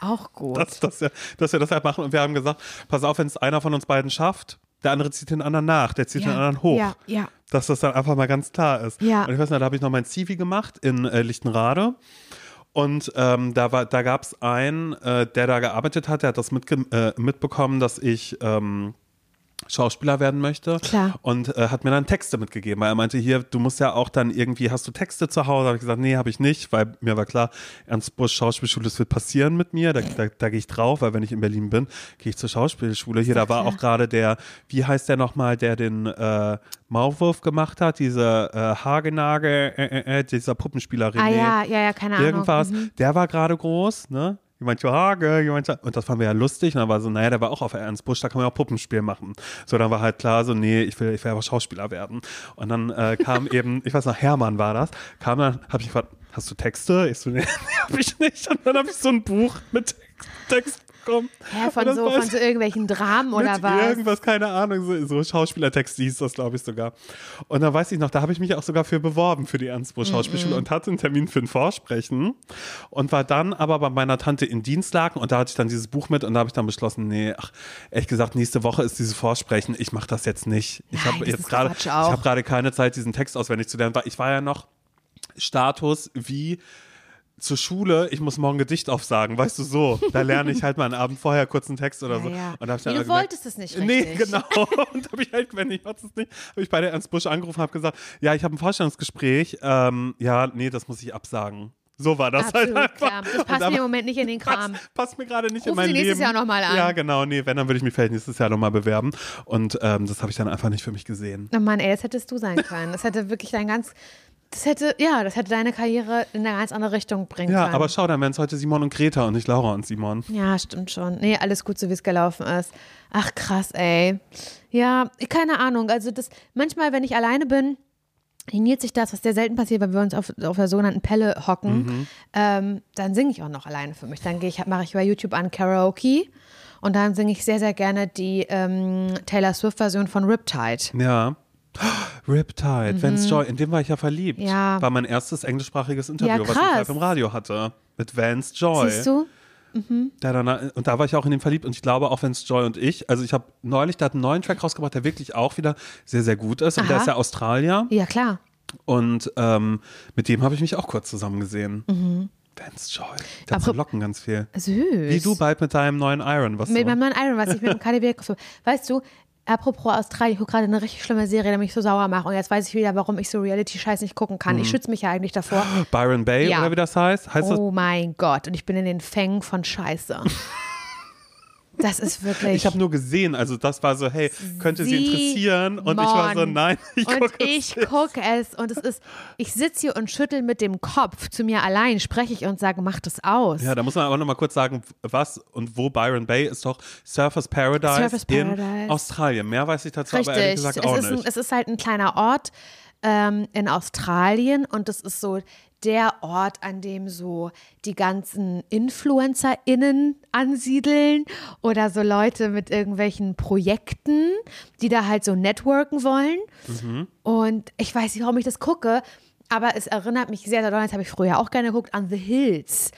Auch gut. Dass, dass, wir, dass wir das halt machen. Und wir haben gesagt, pass auf, wenn es einer von uns beiden schafft, der andere zieht den anderen nach, der zieht Ja, den anderen hoch. ja, ja. Dass das dann einfach mal ganz klar ist. Ja. Und ich weiß nicht, da habe ich noch mein Zivi gemacht in äh, Lichtenrade. Und ähm, da, war, da gab es einen, äh, der da gearbeitet hat, der hat das mitge äh, mitbekommen, dass ich ähm, Schauspieler werden möchte. Klar. Und äh, hat mir dann Texte mitgegeben, weil er meinte, hier, du musst ja auch dann irgendwie, hast du Texte zu Hause? Habe ich gesagt, nee, habe ich nicht, weil mir war klar, Ernst Busch Schauspielschule, das wird passieren mit mir, da, da, da gehe ich drauf, weil wenn ich in Berlin bin, gehe ich zur Schauspielschule. Hier, da war klar. auch gerade der, wie heißt der nochmal, der den äh, Maulwurf gemacht hat, diese äh, Hagenage, äh, äh, äh, dieser Puppenspieler René ah ja, ja, ja, keine Ahnung. irgendwas. Mhm. Der war gerade groß, ne? Jemand so Hage, jemand so, und das fanden wir ja lustig. Und dann war so, naja, der war auch auf Ernst Busch, da kann man ja auch Puppenspiel machen. So, dann war halt klar, so, nee, ich will, ich will aber Schauspieler werden. Und dann äh, kam [laughs] eben, ich weiß noch, Hermann war das, kam dann, hab ich gefragt, hast du Texte? Ich so, nee, [laughs] hab ich nicht. Und dann habe ich so ein Buch mit Text, Text bekommen. Ja, von so, von so irgendwelchen Dramen oder was? Irgendwas, keine Ahnung, so, so Schauspielertext hieß das, glaube ich, sogar. Und dann weiß ich noch, da habe ich mich auch sogar für beworben für die Ernstbusch Schauspielschule und hatte einen Termin für ein Vorsprechen und war dann aber bei meiner Tante in Dienstlaken und da hatte ich dann dieses Buch mit und da habe ich dann beschlossen, nee, ach, ehrlich gesagt, nächste Woche ist dieses Vorsprechen, ich mache das jetzt nicht. Ich habe jetzt gerade, ich habe gerade keine Zeit, diesen Text auswendig zu lernen, weil ich war ja noch Status wie zur Schule, ich muss morgen Gedicht aufsagen, weißt du so. Da lerne ich halt mal einen Abend vorher kurz einen Text oder so. ja. Und hab ich Nee, du gemerkt- wolltest es nicht Nee, richtig. genau. [laughs] Und habe ich halt, wenn ich mach's es nicht, habe ich bei der Ernst Busch angerufen, habe gesagt, ja, ich habe ein Vorstellungsgespräch. Ähm, ja, nee, das muss ich absagen. So war das Absolut halt einfach. klar. Das passt mir im Moment nicht in den Kram. Passt, passt mir gerade nicht in Rufen mein Sie nächstes Leben. Jahr noch mal an. Ja, genau. Nee, wenn, dann würde ich mich vielleicht nächstes Jahr nochmal bewerben. Und ähm, das habe ich dann einfach nicht für mich gesehen. Oh Mann, ey, das hättest du sein können. Das hätte wirklich dein ganz, das hätte, ja, das hätte deine Karriere in eine ganz andere Richtung bringen Ja, können. aber schau, dann wären es heute Simon und Greta und nicht Laura und Simon. Ja, stimmt schon. Nee, alles gut, so wie es gelaufen ist. Ach, krass, ey. Ja, keine Ahnung. Also das, manchmal, wenn ich alleine bin, Hiniert sich das, was sehr selten passiert, weil wir uns auf, auf der sogenannten Pelle hocken, ähm, dann singe ich auch noch alleine für mich. Dann gehe ich, mache ich bei YouTube an Karaoke und dann singe ich sehr, sehr gerne die ähm, Taylor Swift-Version von Riptide. Ja. [gasps] Riptide, Vance Joy, in dem war ich ja verliebt. Mhm. Ja. War mein erstes englischsprachiges Interview, Ja, was ich live im Radio hatte. Mit Vance Joy. Siehst du? Der dann, und da war ich auch in den verliebt und ich glaube auch Vance Joy und ich, also ich habe neulich, der hat einen neuen Track rausgebracht, der wirklich auch wieder sehr, sehr gut ist. Und der Aha. ist ja Australier Ja, klar. und ähm, mit dem habe ich mich auch kurz zusammen gesehen. Vance Joy. Der hat Locken ganz viel. Süß. Wie du bald mit deinem neuen Iron, was Mit so. meinem neuen Iron, was ich mit dem [laughs] habe. Weißt du, apropos Australien, ich gucke gerade eine richtig schlimme Serie, die mich so sauer macht. Und jetzt weiß ich wieder, warum ich so Reality-Scheiß nicht gucken kann. Mhm. Ich schütze mich ja eigentlich davor. [gasps] Byron Bay Ja. oder wie das heißt? Heißt das Oh mein Gott. Und ich bin in den Fängen von Scheiße. [laughs] Das ist wirklich. Ich habe nur gesehen, also das war so, hey, könnte sie interessieren? Und ich war so, nein, [laughs] ich und gucke ich gucke es und es ist, ich sitze hier und schüttel mit dem Kopf zu mir allein, spreche ich und sage, mach das aus. Ja, da muss man aber noch mal kurz sagen, was und wo Byron Bay ist doch Surfers Paradise, in Paradise. Australien. Mehr weiß ich dazu aber ehrlich Richtig. gesagt Es auch ist, ein, nicht. es ist halt ein kleiner Ort ähm, in Australien und es ist so der Ort, an dem so die ganzen InfluencerInnen ansiedeln oder so Leute mit irgendwelchen Projekten, die da halt so networken wollen. Mhm. Und ich weiß nicht, warum ich das gucke, aber es erinnert mich sehr daran, das habe ich früher auch gerne geguckt, an The Hills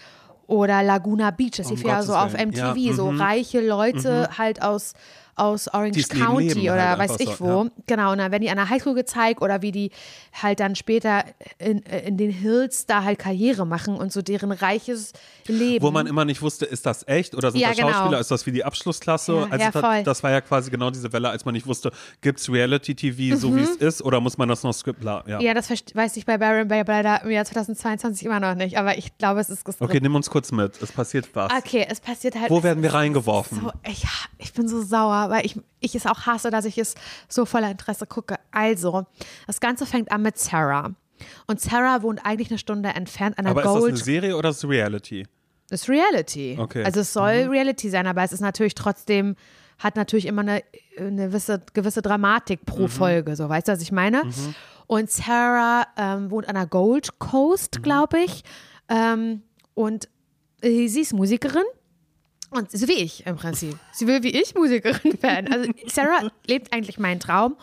oder Laguna Beach. Das Um lief ja Gottes so auf. MTV, Ja, so mhm. reiche Leute halt aus, aus Orange Die's County leben oder halt weiß ich so, wo. ja. Genau, und dann werden die an der Highschool gezeigt oder wie die halt dann später in, in den Hills da halt Karriere machen und so deren reiches Leben. Wo man immer nicht wusste, ist das echt oder sind Ja, das genau. Schauspieler, ist das wie die Abschlussklasse? Ja, also ja, das, das war ja quasi genau diese Welle, als man nicht wusste, gibt es Reality-TV so wie es ist oder muss man das noch Script, bla, ja. Mhm. ja, das weiß ich bei Baron Bay leider im Jahr 2022 immer noch nicht, aber ich glaube, es ist gescriptet. Okay, nimm uns kurz mit, es passiert was. Okay, es passiert halt. Wo werden wir reingeworfen? So, ich, ich bin so sauer, weil ich, ich es auch hasse, dass ich es so voller Interesse gucke. Also, das Ganze fängt an mit Sarah. Und Sarah wohnt eigentlich eine Stunde entfernt an der aber ist das Gold. eine Serie oder ist es Reality? ist Reality. Okay. Also es soll Reality sein, aber es ist natürlich trotzdem, hat natürlich immer eine, eine gewisse, gewisse Dramatik pro Folge, so weißt du, was ich meine? Und Sarah ähm, wohnt an der Gold Coast, glaube ich. Ähm, und äh, sie ist Musikerin Und so wie ich im Prinzip. Sie will wie ich Musikerin [laughs] werden. Also Sarah lebt eigentlich meinen Traum.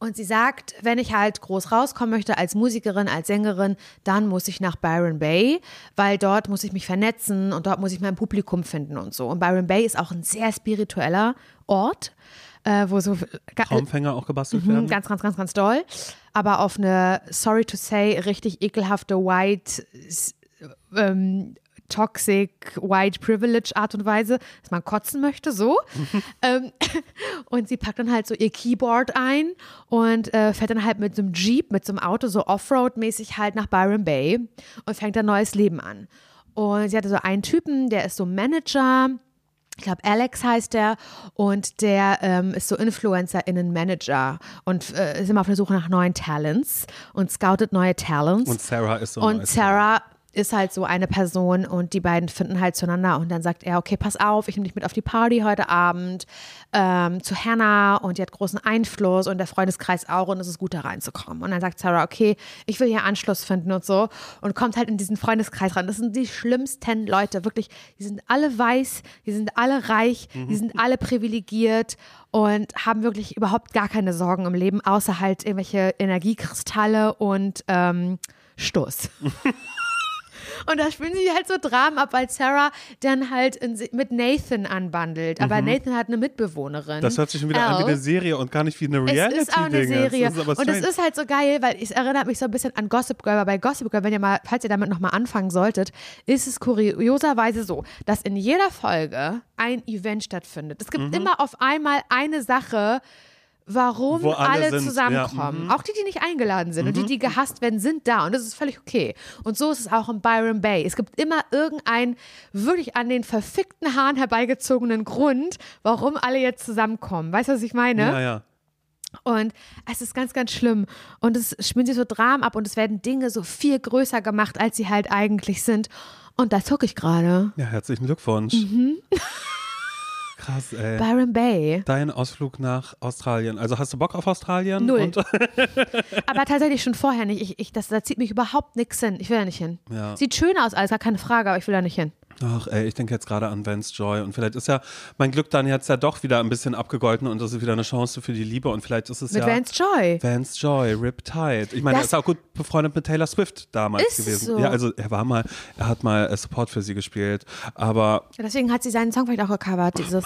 Und sie sagt, wenn ich halt groß rauskommen möchte als Musikerin, als Sängerin, dann muss ich nach Byron Bay, weil dort muss ich mich vernetzen und dort muss ich mein Publikum finden und so. Und Byron Bay ist auch ein sehr spiritueller Ort, äh, wo so Traumfänger auch gebastelt Mhm, werden. Ganz, ganz, ganz, ganz doll. Aber auf eine, sorry to say, richtig ekelhafte White, ähm, Toxic, White Privilege Art und Weise, dass man kotzen möchte, so. [laughs] ähm, und sie packt dann halt so ihr Keyboard ein und äh, fährt dann halt mit so einem Jeep, mit so einem Auto, so Offroad-mäßig halt nach Byron Bay und fängt ein neues Leben an. Und sie hatte so einen Typen, der ist so Manager, ich glaube, Alex heißt der und der ähm, ist so Influencer-Innen-Manager und äh, ist immer auf der Suche nach neuen Talents und scoutet neue Talents. Und Sarah ist so ein Und Sarah ist halt so eine Person und die beiden finden halt zueinander und dann sagt er, okay, pass auf, ich nehme dich mit auf die Party heute Abend ähm, zu Hannah und die hat großen Einfluss und der Freundeskreis auch und es ist gut da reinzukommen. Und dann sagt Sarah, okay, ich will hier Anschluss finden und so und kommt halt in diesen Freundeskreis ran. Das sind die schlimmsten Leute, wirklich. Die sind alle weiß, die sind alle reich, die sind alle privilegiert und haben wirklich überhaupt gar keine Sorgen im Leben, außer halt irgendwelche Energiekristalle und ähm, Stoß. [laughs] Und da spielen sie halt so Dramen ab, weil Sarah dann halt in, mit Nathan anbandelt. Aber Nathan hat eine Mitbewohnerin. Das hört sich schon wieder an wie Elle. eine Serie und gar nicht wie eine Reality. Es ist auch eine Serie. Das und es ist halt so geil, weil es erinnert mich so ein bisschen an Gossip Girl. Aber bei Gossip Girl, wenn ihr mal, falls ihr damit nochmal anfangen solltet, ist es kurioserweise so, dass in jeder Folge ein Event stattfindet. Es gibt immer auf einmal eine Sache, warum Mhm. Wo alle alle, sind, zusammenkommen. ja, Auch die, die nicht eingeladen sind und die, die gehasst werden, sind da. Und das ist völlig okay. Und so ist es auch in Byron Bay. Es gibt immer irgendeinen wirklich an den verfickten Haaren herbeigezogenen Grund, warum alle jetzt zusammenkommen. Weißt du, was ich meine? Ja, ja. Und es ist ganz, ganz schlimm. Und es spielen sich so Dramen ab und es werden Dinge so viel größer gemacht, als sie halt eigentlich sind. Und da zucke ich gerade. Ja, herzlichen Glückwunsch. Mhm. [laughs] Krass, ey. Byron Bay. Dein Ausflug nach Australien. Also hast du Bock auf Australien? Null. [laughs] Aber tatsächlich schon vorher nicht. Ich, ich, das, da zieht mich überhaupt nichts hin. Ich will da nicht hin. Ja. Sieht schön aus, alles gar keine Frage, aber ich will da nicht hin. Ach, ey, ich denke jetzt gerade an Vance Joy und vielleicht ist ja mein Glück dann jetzt ja doch wieder ein bisschen abgegolten und das ist wieder eine Chance für die Liebe und vielleicht ist es Mit ja Vance Joy. Vance Joy, Riptide. Ich meine, er ist auch gut befreundet mit Taylor Swift damals gewesen. so? Ja, also er war mal, er hat mal äh, Support für sie gespielt, aber Ja, Deswegen hat sie seinen Song vielleicht auch gecovert. Dieses.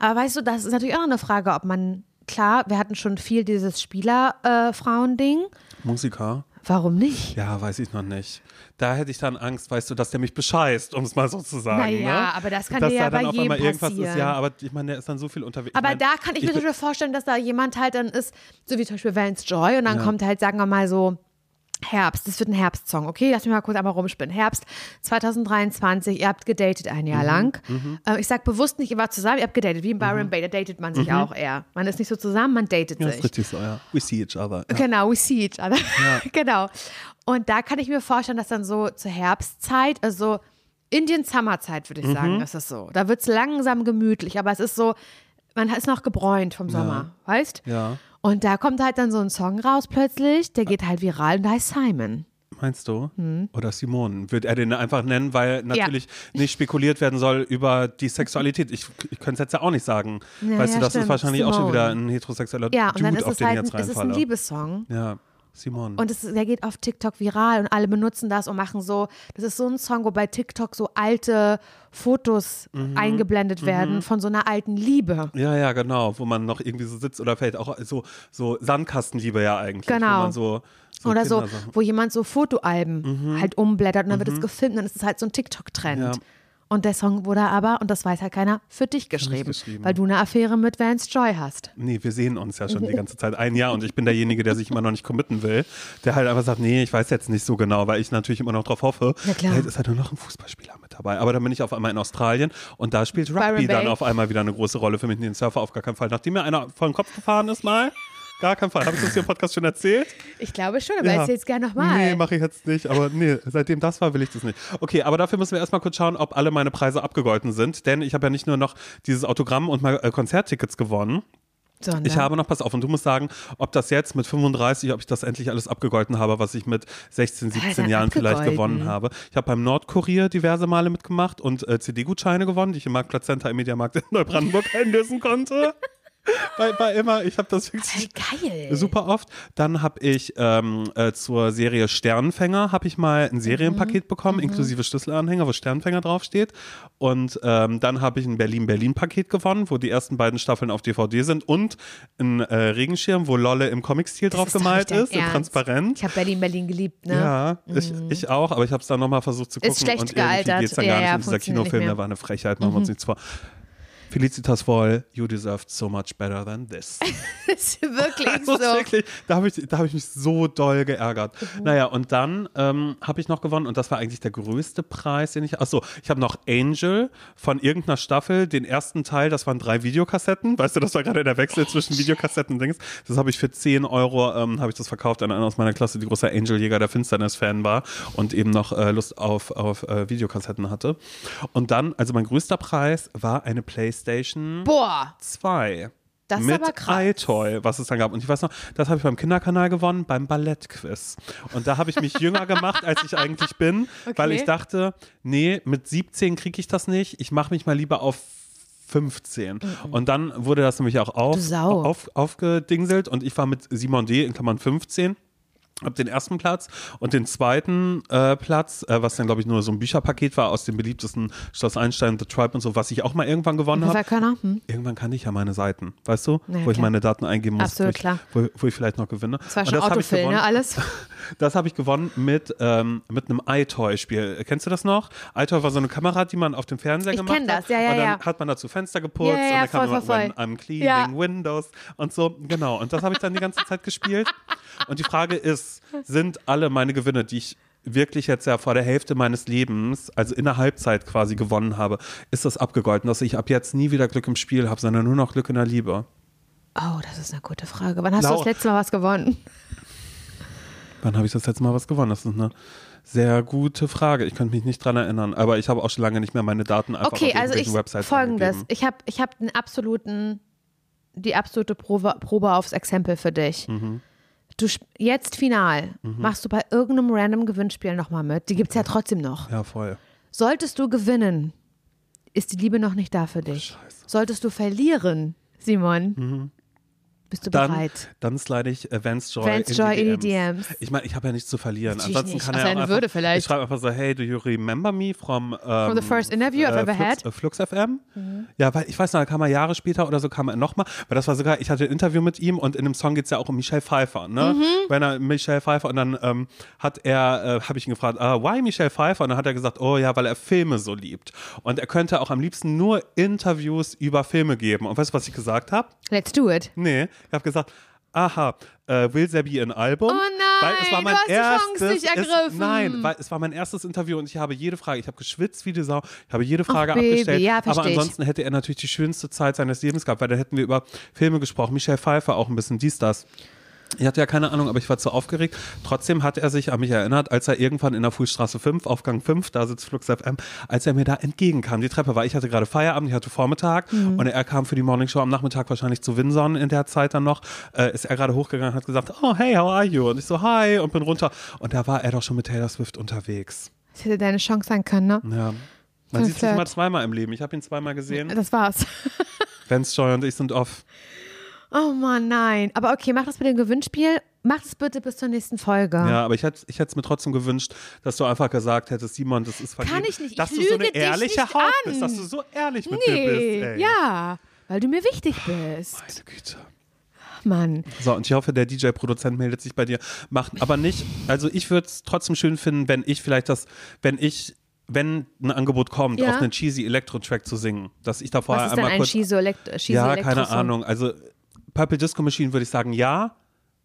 aber weißt du, das ist natürlich auch eine Frage, ob man. Klar, wir hatten schon viel dieses Spieler-Frauen-Ding. Musiker, Warum nicht? ja, weiß ich noch nicht. Da hätte ich dann Angst, weißt du, dass der mich bescheißt, um es mal so zu sagen. Naja, ne? aber das kann dass dir ja da dann bei auf jedem einmal irgendwas ist. passieren. Ja, aber ich meine, der ist dann so viel unterwegs. Aber ich mein, da kann ich mir zum Beispiel vorstellen, dass da jemand halt dann ist, so wie zum Beispiel Vance Joy, und dann Ja. kommt halt, sagen wir mal so, Herbst, das wird ein Herbstsong, okay? Lass mich mal kurz einmal rumspinnen. Herbst 2023, ihr habt gedatet ein Mhm, Jahr lang. Äh, ich sag bewusst nicht, ihr wart zusammen, ihr habt gedatet, wie in Byron Bay, da datet man Mhm. sich auch eher. Man ist nicht so zusammen, man datet Ja, ist sich. richtig so, ja. We see each other. Ja. Genau, we see each other. [laughs] genau. Und da kann ich mir vorstellen, dass dann so zur Herbstzeit, also Indian Summer Zeit, würde ich Mhm. sagen, ist es so. Da wird es langsam gemütlich, aber es ist so, man ist noch gebräunt vom Sommer, weißt? Ja. Und da kommt halt dann so ein Song raus plötzlich, der geht halt viral und da heißt Simon. Meinst du? Hm. Oder Simone? Wird er den einfach nennen, weil natürlich nicht spekuliert werden soll über die Sexualität. Ich, ich könnte es jetzt ja auch nicht sagen. Ja, weißt ja, du, das ist stimmt. wahrscheinlich auch schon Simone. wieder ein heterosexueller Ja, und Dude, dann ist auf es den halt jetzt ein, es ist ein reinfalle. Liebessong. ja, Simone. Und es, der geht auf TikTok viral und alle benutzen das und machen so, das ist so ein Song, wo bei TikTok so alte Fotos Mhm. eingeblendet werden von so einer alten Liebe. ja, ja, genau, wo man noch irgendwie so sitzt oder vielleicht auch so, so Sandkastenliebe ja eigentlich. Wo Genau. man so, so Oder so, wo jemand so Fotoalben halt umblättert und dann wird es gefilmt und dann ist es halt so ein TikTok-Trend. Mhm. Ja. Und der Song wurde aber, und das weiß halt keiner, für dich geschrieben, geschrieben. weil du eine Affäre mit Vance Joy hast. Nee, wir sehen uns ja schon die [laughs] ganze Zeit ein Jahr und ich bin derjenige, der sich immer noch nicht committen will, der halt einfach sagt, nee, ich weiß jetzt nicht so genau, weil ich natürlich immer noch drauf hoffe. Na klar. Vielleicht ist halt nur noch ein Fußballspieler mit dabei. Aber dann bin ich auf einmal in Australien und da spielt Rugby Byron dann Bay. auf einmal wieder eine große Rolle für mich, den Surfer auf gar keinen Fall. Nachdem mir einer vor den Kopf gefahren ist mal, gar keinen Fall. Habe ich das hier im Podcast schon erzählt? Ich glaube schon, aber Ja. erzähl's gerne nochmal. Nee, mache ich jetzt nicht. Aber nee, seitdem das war, will ich das nicht. Okay, aber dafür müssen wir erstmal kurz schauen, ob alle meine Preise abgegolten sind. Denn ich habe ja nicht nur noch dieses Autogramm und mal äh, Konzerttickets gewonnen. Sondern? Ich habe noch, pass auf, und du musst sagen, ob das jetzt mit 35, ob ich das endlich alles abgegolten habe, was ich mit 16, 17 dann Jahren vielleicht gewonnen habe. Ich habe beim Nordkurier diverse Male mitgemacht und äh, CD-Gutscheine gewonnen, die ich im Marktplatz Center im Mediamarkt in Neubrandenburg einlösen konnte. Bei, bei immer, ich habe das wirklich Geil. super oft. Dann habe ich ähm, äh, zur Serie Sternenfänger habe ich mal ein Serienpaket bekommen, inklusive Schlüsselanhänger, wo Sternenfänger draufsteht. Und ähm, dann habe ich ein Berlin-Berlin-Paket gewonnen, wo die ersten beiden Staffeln auf DVD sind und ein äh, Regenschirm, wo Lolle im Comic-Stil drauf gemalt ist, in transparent. Ich habe Berlin, Berlin geliebt, ne? Ja, ich, ich auch, aber ich habe es dann nochmal versucht zu gucken. Ist schlecht und gealtert. geht's dann Ja, gar nicht. ja, und dieser Kinofilm. Mhm. der war eine Frechheit, machen wir uns nichts vor. Felicitas Woll, you deserved so much better than this. [laughs] ist wirklich [laughs] Das so. wirklich, da habe ich, da hab ich mich so doll geärgert. Naja, und dann ähm, habe ich noch gewonnen und das war eigentlich der größte Preis, den ich. Achso, ich habe noch Angel von irgendeiner Staffel, den ersten Teil, das waren drei Videokassetten. Weißt du, das war gerade der Wechsel zwischen Videokassetten und Dings. Das habe ich für 10 Euro, ähm, habe ich das verkauft an einen aus meiner Klasse, die großer Angel-Jäger der Finsternis-Fan war und eben noch äh, Lust auf, auf äh, Videokassetten hatte. Und dann, also mein größter Preis war eine Playstation. Boah, 2. Das ist mit aber krass. iToy, was es dann gab. Und ich weiß noch, das habe ich beim Kinderkanal gewonnen, beim Ballettquiz. Und da habe ich mich jünger gemacht, als ich eigentlich bin, [laughs] weil Okay. ich dachte, nee, mit 17 kriege ich das nicht. Ich mache mich mal lieber auf 15. Und dann wurde das nämlich auch auf, auf, aufgedingselt und ich war mit Simon D. in Klammern 15. Hab den ersten Platz und den zweiten äh, Platz, äh, was dann glaube ich nur so ein Bücherpaket war aus dem beliebtesten Schloss Einstein, The Tribe und so, was ich auch mal irgendwann gewonnen habe. Hm? Irgendwann kann ich ja meine Seiten, weißt du, Ja, wo ich klar. meine Daten eingeben muss, Absolut wo, ich, klar. Wo, wo ich vielleicht noch gewinne. Das war Und schon hab ich Autofill, gewonnen. ne? Alles. [laughs] Das habe ich gewonnen mit, ähm, mit einem iToy-Spiel. Kennst du das noch? iToy war so eine Kamera, die man auf dem Fernseher Ich gemacht kenn hat. das, ja, ja, Und dann ja. hat man dazu Fenster geputzt Ja, ja, und dann kam voll, immer, voll, voll. I'm cleaning. Windows und so. Genau. Und das habe ich dann die ganze Zeit gespielt. Und die Frage ist, sind alle meine Gewinne, die ich wirklich jetzt ja vor der Hälfte meines Lebens, also in der Halbzeit quasi gewonnen habe, ist das abgegolten, dass ich ab jetzt nie wieder Glück im Spiel habe, sondern nur noch Glück in der Liebe? Oh, das ist eine gute Frage. Wann hast du Lau- das letzte Mal was gewonnen? Wann habe ich das letzte Mal was gewonnen? Das ist eine sehr gute Frage. Ich könnte mich nicht dran erinnern, aber ich habe auch schon lange nicht mehr meine Daten einfach Okay, auf also ich Websites folgendes. angegeben. Ich habe ich hab den absoluten, die absolute Probe, Probe aufs Exempel für dich. Mhm. Du jetzt final machst du bei irgendeinem random Gewinnspiel nochmal mit. Die gibt es ja trotzdem noch. Ja, voll. Solltest du gewinnen, ist die Liebe noch nicht da für dich. Scheiße. Solltest du verlieren, Simon, bist du Mhm. Dann, bereit? dann slide ich äh, Vance Joy, Vance in, Joy die in die DMs. Ich meine, ich habe ja nichts zu verlieren. Natürlich Ansonsten nicht. kann Außer er einfach, Würde vielleicht. Ich schreibe einfach so, hey, do you remember me from, ähm, From the first interview I've ever Flux, had? Äh, Flux FM? Ja, weil ich weiß noch, da kam er Jahre später oder so, kam er nochmal, weil das war sogar, ich hatte ein Interview mit ihm und in dem Song geht es ja auch um Michelle Pfeiffer, ne? Mhm. Wenn er Michelle Pfeiffer und dann ähm, hat er, äh, habe ich ihn gefragt, ah, why Michelle Pfeiffer? Und dann hat er gesagt, oh ja, weil er Filme so liebt. Und er könnte auch am liebsten nur Interviews über Filme geben. Und weißt du, was ich gesagt habe? Let's do it. Nee, ich habe gesagt, aha, äh, will there be ein Album? Oh nein, weil es war mein du hast die erstes, Chance nicht es, ergriffen. nein, weil es war mein erstes Interview und ich habe jede Frage, ich habe geschwitzt wie die Sau, ich habe jede Frage Baby, abgestellt, ja, aber ansonsten hätte er natürlich die schönste Zeit seines Lebens gehabt, weil da hätten wir über Filme gesprochen, Michelle Pfeiffer auch ein bisschen, dies, das. Ich hatte ja keine Ahnung, aber ich war zu aufgeregt. Trotzdem hat er sich an mich erinnert, als er irgendwann in der Fußstraße 5, Aufgang 5, da sitzt Flux FM, als er mir da entgegenkam. Die Treppe war, ich hatte gerade Feierabend, ich hatte Vormittag Mhm. und er kam für die Morningshow am Nachmittag wahrscheinlich zu Winson in der Zeit dann noch. Äh, ist er gerade hochgegangen und hat gesagt, oh hey, how are you? Und ich so, hi und bin runter. Und da war er doch schon mit Taylor Swift unterwegs. Das hätte deine Chance sein können, ne? Ja. Man sieht sich immer zweimal im Leben. Ich habe ihn zweimal gesehen. Das war's. Vance Joy und ich sind off. Oh Mann, nein. Aber okay, mach das mit dem Gewinnspiel. Mach das bitte bis zur nächsten Folge. Ja, aber ich hätte ich es mir trotzdem gewünscht, dass du einfach gesagt hättest, Simon, das ist vergeben. Kann ich nicht. Ich Dass du so eine ehrliche Haut an. bist, dass du so ehrlich mit dir bist. Nee, Ey. ja, weil du mir wichtig bist. Meine Güte. Mann. So, und ich hoffe, der DJ-Produzent meldet sich bei dir. Macht aber nicht, also ich würde es trotzdem schön finden, wenn ich vielleicht das, wenn ich, wenn ein Angebot kommt, Ja. auf einen cheesy Elektro-Track zu singen, dass ich da Was vorher ist denn einmal ein kurz. Shizo Elekt ja, keine Ahnung. Also Purple Disco Machine würde ich sagen, ja.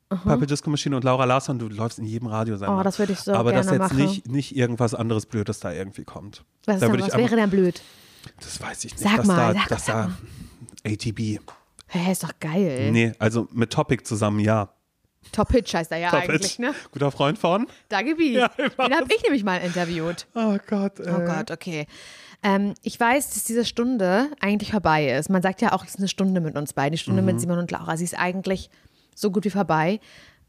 Purple Disco Machine und Laura Larsson, du läufst in jedem Radiosender. Oh, das würde ich so Aber dass gerne jetzt machen. nicht, nicht irgendwas anderes Blödes da irgendwie kommt. Was, da denn, was wäre denn blöd? Das weiß ich nicht. Sag dass mal, da, sag dass mal, da ATB. Hä, ist doch geil. Nee, also mit Topic zusammen, ja. Top Hitch heißt er ja Top eigentlich, Hitch. ne? Guter Freund von? Dagi B. Ja, Den habe ich nämlich mal interviewt. Oh Gott. Äh. Oh Gott, okay. Ähm, ich weiß, dass diese Stunde eigentlich vorbei ist. Man sagt ja auch, es ist eine Stunde mit uns beiden, die Stunde Mhm. mit Simon und Laura. Sie ist eigentlich so gut wie vorbei.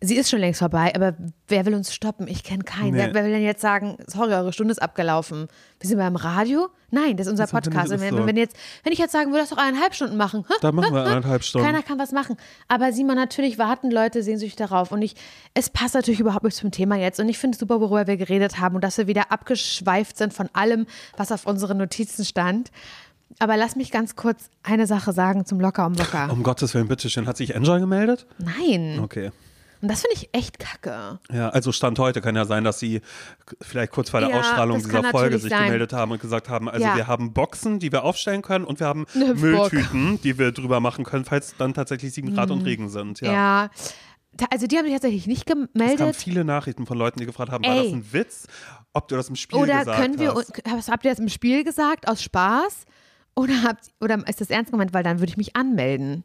Sie ist schon längst vorbei, aber wer will uns stoppen? Ich kenne keinen. Nee. Wer, will denn jetzt sagen, sorry, eure Stunde ist abgelaufen? Wir sind beim Radio? Nein, das ist unser Das Podcast. ist wenn, so. wenn, jetzt, wenn ich jetzt sagen würde, lass doch eineinhalb Stunden machen. Dann machen wir eineinhalb Stunden. Keiner kann was machen. Aber Simon, natürlich warten Leute sehnsüchtig darauf. Und ich, es passt natürlich überhaupt nicht zum Thema jetzt. Und ich finde es super, worüber wir geredet haben und dass wir wieder abgeschweift sind von allem, was auf unseren Notizen stand. Aber lass mich ganz kurz eine Sache sagen zum Locker um Locker. Um Gottes Willen, bitteschön. Hat sich Enjoy gemeldet? Nein. Okay. Und das finde ich echt kacke. Ja, also Stand heute kann ja sein, dass sie vielleicht kurz vor der Ja, Ausstrahlung dieser Folge sich sein. gemeldet haben und gesagt haben, also Ja. wir haben Boxen, die wir aufstellen können und wir haben. Mülltüten, die wir drüber machen können, falls dann tatsächlich sieben Grad und Regen sind. Ja. Mhm. Ja. Also die haben sich tatsächlich nicht Es kamen gemeldet. viele Nachrichten von Leuten, die gefragt haben, war Ey. das ein Witz? Ob du das im Spiel Oder gesagt können wir, hast. habt ihr das im Spiel gesagt, aus Spaß? Oder, habt, oder ist das ernst gemeint, weil dann würde ich mich anmelden?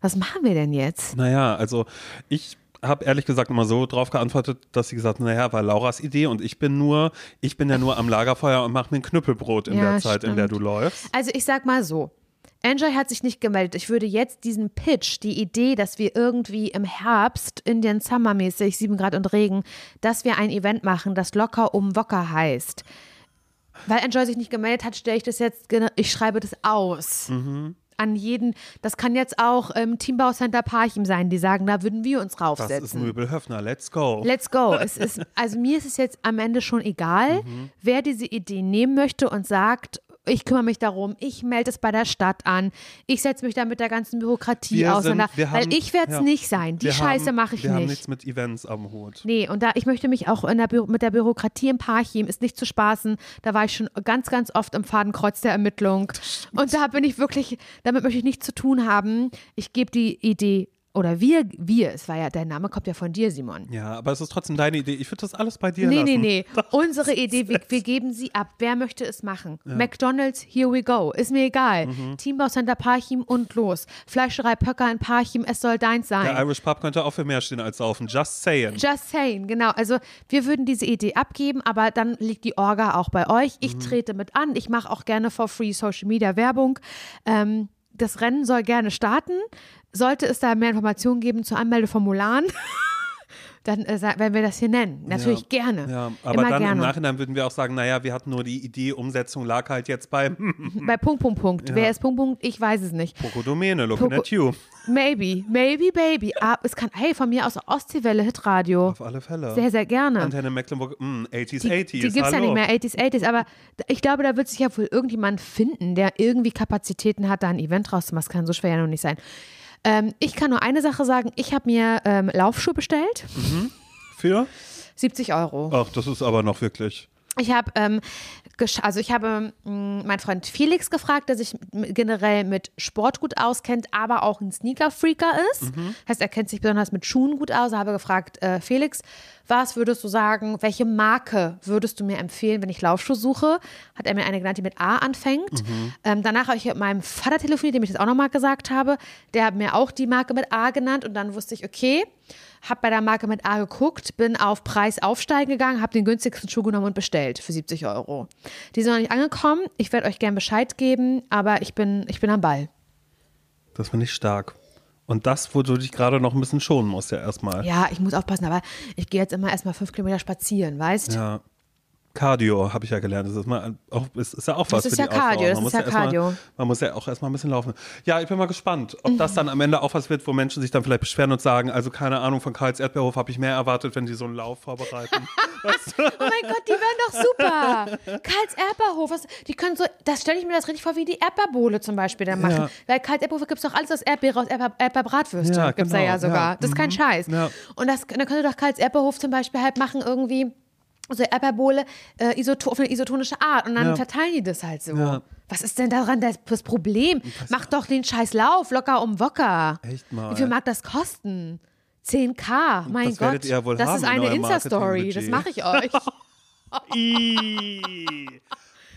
Was machen wir denn jetzt? Naja, also ich habe ehrlich gesagt immer so drauf geantwortet, dass sie gesagt hat, naja, war Lauras Idee und ich bin nur, ich bin ja nur am Lagerfeuer und mache mir ein Knüppelbrot in Ja, der Zeit, in der du stimmt. läufst. Also ich sag mal so. Enjoy hat sich nicht gemeldet. Ich würde jetzt diesen Pitch, die Idee, dass wir irgendwie im Herbst, Indian Summer mäßig, 7 Grad und Regen, dass wir ein Event machen, das locker um Wocker heißt. Weil Enjoy sich nicht gemeldet hat, stelle ich das jetzt, ich schreibe das aus. Mhm. An jeden, das kann jetzt auch ähm, Teambau Center Parchim sein, die sagen, da würden wir uns Das raufsetzen. ist Möbelhöfner, let's go. Let's go. Es ist, also mir ist es jetzt am Ende schon egal, Mhm. wer diese Idee nehmen möchte und sagt, ich kümmere mich darum, ich melde es bei der Stadt an, ich setze mich da mit der ganzen Bürokratie Wir auseinander, sind- wir weil haben- ich werde es ja. nicht sein. Die Wir Scheiße haben- mache ich wir haben nicht. nichts mit Events am Hut. Nee, und da ich möchte mich auch der mit der Bürokratie im Parchim ist nicht zu spaßen. Da war ich schon ganz, ganz oft im Fadenkreuz der Ermittlung. Und da bin ich wirklich, damit möchte ich nichts zu tun haben. Ich gebe die Idee, oder wir, wir, es war ja, der Name kommt ja von dir, Simon. Ja, aber es ist trotzdem deine Idee. Ich würde das alles bei dir Nee, lassen. nee, [laughs] nee. Unsere Idee, wir, wir geben sie ab. Wer möchte es machen? McDonalds, here we go. Ist mir egal. Mhm. Teambau Center Parchim und los. Fleischerei Pöcker in Parchim, es soll deins sein. Der Irish Pub könnte auch für mehr stehen als saufen. Just saying. Just saying, genau. Also wir würden diese Idee abgeben, aber dann liegt die Orga auch bei euch. Ich trete mit an. Ich mache auch gerne for free Social Media Werbung. Ähm, das Rennen soll gerne starten. Sollte es da mehr Informationen geben zu Anmeldeformularen, [laughs] dann äh, werden wir das hier nennen. Natürlich Ja. gerne. Ja, aber Immer dann gerne. im Nachhinein würden wir auch sagen, naja, wir hatten nur die Idee, Umsetzung lag halt jetzt bei [laughs] Bei Punkt, Punkt, Punkt. Wer ist Punkt, Punkt? Ich weiß es nicht. Poco Domene, looking Poco- at you. Maybe, maybe, baby. Ah, es kann, hey, von mir aus Ostseewelle Hitradio. Auf alle Fälle. Sehr, sehr gerne. Antenne Mecklenburg, mm, 80s, Die, 80s, die gibt es ja nicht mehr, 80s, 80s, aber ich glaube, da wird sich ja wohl irgendjemand finden, der irgendwie Kapazitäten hat, da ein Event rauszumachen. Das kann so schwer ja noch nicht sein. Ähm, ich kann nur eine Sache sagen, ich habe mir ähm, Laufschuhe bestellt, Für? 70 Euro. Ach, das ist aber noch wirklich. Ich habe, ähm, also ich habe mh, meinen Freund Felix gefragt, der sich generell mit Sport gut auskennt, aber auch ein Sneaker-Freaker ist. Heißt, er kennt sich besonders mit Schuhen gut aus. Habe gefragt, äh, Felix, was würdest du sagen, welche Marke würdest du mir empfehlen, wenn ich Laufschuhe suche? Hat er mir eine genannt, die mit A anfängt. Ähm, danach habe ich mit meinem Vater telefoniert, dem ich das auch nochmal gesagt habe. Der hat mir auch die Marke mit A genannt und dann wusste ich, okay, habe bei der Marke mit A geguckt, bin auf Preis aufsteigen gegangen, habe den günstigsten Schuh genommen und bestellt für 70 Euro. Die sind noch nicht angekommen. Ich werde euch gern Bescheid geben, aber ich bin, ich bin am Ball. Das finde ich stark. Und das, wo du dich gerade noch ein bisschen schonen musst, ja erstmal. Ja, ich muss aufpassen, aber ich gehe jetzt immer erstmal fünf Kilometer spazieren, weißt? Ja. Cardio habe ich ja gelernt. Das ist, mal auch, ist, ist ja auch was Das ist für ja die. Cardio, das Man ist muss ja erstmal- Cardio. Man muss ja auch erstmal ein bisschen laufen. Ja, ich bin mal gespannt, ob das dann am Ende auch was wird, wo Menschen sich dann vielleicht beschweren und sagen, also keine Ahnung, von Karls Erdbeerhof habe ich mehr erwartet, wenn die so einen Lauf vorbereiten. [laughs] [laughs] Oh mein Gott, die wären doch super. Karls Erdbeerhof, was, die können so, das stelle ich mir das richtig vor, wie die Erdbeerbohle zum Beispiel da machen. Ja. Weil Karls Erdbeerhof gibt es doch alles aus Erdbeere, aus Erdbeer, Erdbeerbratwürste. Ja, gibt's da genau, ja sogar. ja. Das ist kein Mhm. Scheiß. Ja. Und das, dann könnte doch Karls Erdbeerhof zum Beispiel halt machen irgendwie so Erdbeerbohle äh, isoto auf eine isotonische Art und dann Ja. verteilen die das halt so. Ja. Was ist denn daran das, das Problem? Mach doch den scheiß Lauf locker um Wocker. Echt mal. Wie viel mag das kosten? 10k, mein das Gott. werdet ihr wohl das haben ist in eine Insta-Story, das mache ich euch. [laughs]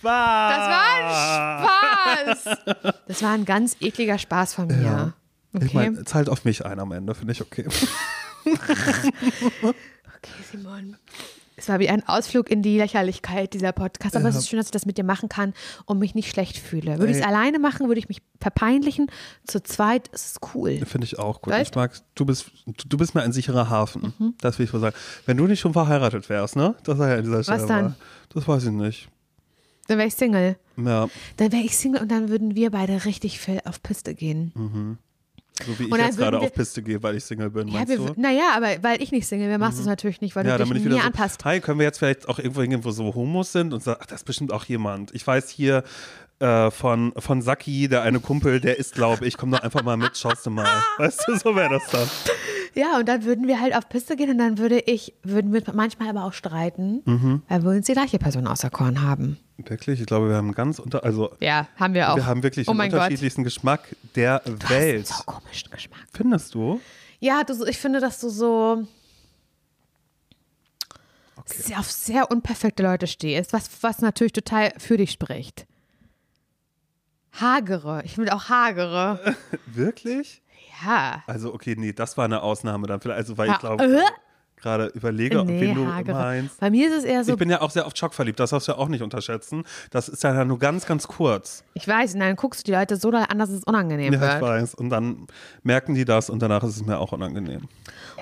Das war ein Spaß. Das war ein ganz ekliger Spaß von mir. Okay. Ich meine, zahlt auf mich ein am Ende, finde ich okay. [laughs] okay, Simon. Es war wie ein Ausflug in die Lächerlichkeit dieser Podcast, aber es ist schön, dass ich das mit dir machen kann und mich nicht schlecht fühle. Würde ich es alleine machen, würde ich mich verpeinlichen. Zu zweit ist es cool. Finde ich auch gut. Weißt? Ich mag, du bist, du bist mir ein sicherer Hafen. Mhm. Das will ich wohl sagen. Wenn du nicht schon verheiratet wärst, ne? Das war ja an dieser Stelle. dann? mal. Das weiß ich nicht. Dann wäre ich Single. Ja, Dann wäre ich Single und dann würden wir beide richtig viel auf Piste gehen. So wie ich jetzt gerade auf Piste gehe, weil ich Single bin, Ja, wir, du? naja, aber weil ich nicht Single bin, machst du es natürlich nicht, weil Ja, du dich wieder so, anpasst. hi, können wir jetzt vielleicht auch irgendwo hingehen, wo so Homos sind und sagen, ach, das ist bestimmt auch jemand. Ich weiß hier äh, von, von Saki, der eine Kumpel, der ist, glaube ich, komm doch einfach mal mit, schaust du mal. Weißt du, so wäre das dann. Ja, und dann würden wir halt auf Piste gehen und dann würde ich, würden wir manchmal aber auch streiten, Mhm. weil wir uns die gleiche Person auserkoren haben. Wirklich, ich glaube, wir haben ganz unter, also Ja, haben wir auch. wir haben wirklich oh den mein Gott. unterschiedlichsten Geschmack der Du hast Welt. einen so komischen Geschmack. Findest du? Ja, du, ich finde, dass du so sehr auf sehr unperfekte Leute stehst, was, was natürlich total für dich spricht. Hagere. Ich will auch hagere. [laughs] Wirklich? Ja. Also, okay, nee, das war eine Ausnahme dann vielleicht, also weil Ja, ich glaube, äh? gerade überlege, Nee, wen du hagere. meinst. Bei mir ist es eher so, Ich bin ja auch sehr auf Schock verliebt, das darfst du ja auch nicht unterschätzen. Das ist ja nur ganz, ganz kurz. ich weiß, und dann guckst du die Leute so an, dass es unangenehm Ja, ich wird. weiß. Und dann merken die das und danach ist es mir auch unangenehm.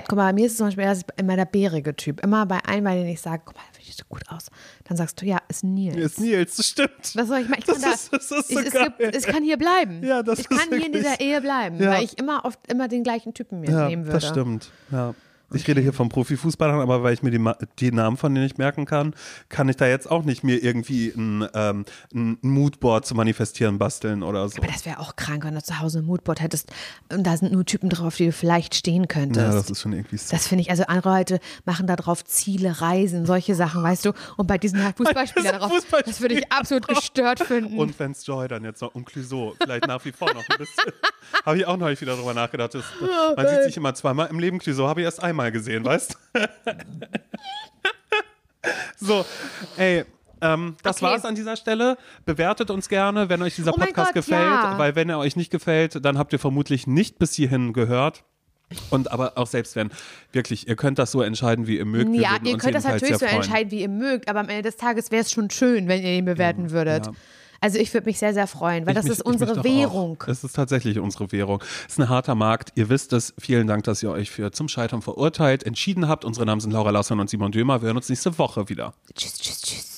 Guck mal, bei mir ist es zum Beispiel immer der bärige Typ. Immer bei allen, bei denen ich sage, guck mal, sieht so gut aus. Dann sagst du, ja, ist Nils. Ist Nils, das stimmt. Was soll ich machen? Ich Das kann da, ist- das ist so ich, es, geil. gibt, es kann hier bleiben. Ja, das ich ist kann hier in dieser Ehe bleiben, Ja. weil ich immer oft immer den gleichen Typen mir Ja, nehmen würde. das stimmt. Ja. Ich rede hier von Profifußballern, aber weil ich mir die, die Namen von denen nicht merken kann, kann ich da jetzt auch nicht mir irgendwie ein, ähm, ein Moodboard zu manifestieren basteln oder so. Aber das wäre auch krank, wenn du zu Hause ein Moodboard hättest und da sind nur Typen drauf, die du vielleicht stehen könntest. Ja, das ist schon irgendwie so. Das finde ich, also andere Leute machen da drauf Ziele, Reisen, solche Sachen, weißt du? Und bei diesen [laughs] Fußballspielern drauf, Fußballspieler das würde ich absolut [laughs] gestört finden. Und Vance Joy dann jetzt noch und Clouseau, vielleicht nach wie vor noch ein bisschen. [laughs] habe ich auch neulich wieder drüber nachgedacht. Oh man sieht sich immer zweimal im Leben. Clouseau habe ich erst einmal gesehen, weißt du? [laughs] so, ey. Ähm, das Okay. war's an dieser Stelle. Bewertet uns gerne, wenn euch dieser Oh Podcast Gott, gefällt, ja. weil wenn er euch nicht gefällt, dann habt ihr vermutlich nicht bis hierhin gehört. Und aber auch selbst wenn, wirklich, ihr könnt das so entscheiden, wie ihr mögt. Ja, ihr könnt das natürlich so freuen. entscheiden, wie ihr mögt, aber am Ende des Tages wäre es schon schön, wenn ihr ihn bewerten würdet. ja. Also ich würde mich sehr, sehr freuen, weil Ich das mich- ist unsere Währung. Auch. Es ist tatsächlich unsere Währung. Es ist ein harter Markt. Ihr wisst es. Vielen Dank, dass ihr euch für zum Scheitern verurteilt entschieden habt. Unsere Namen sind Laura Lasson und Simon Dömer. Wir hören uns nächste Woche wieder. Tschüss, tschüss, tschüss.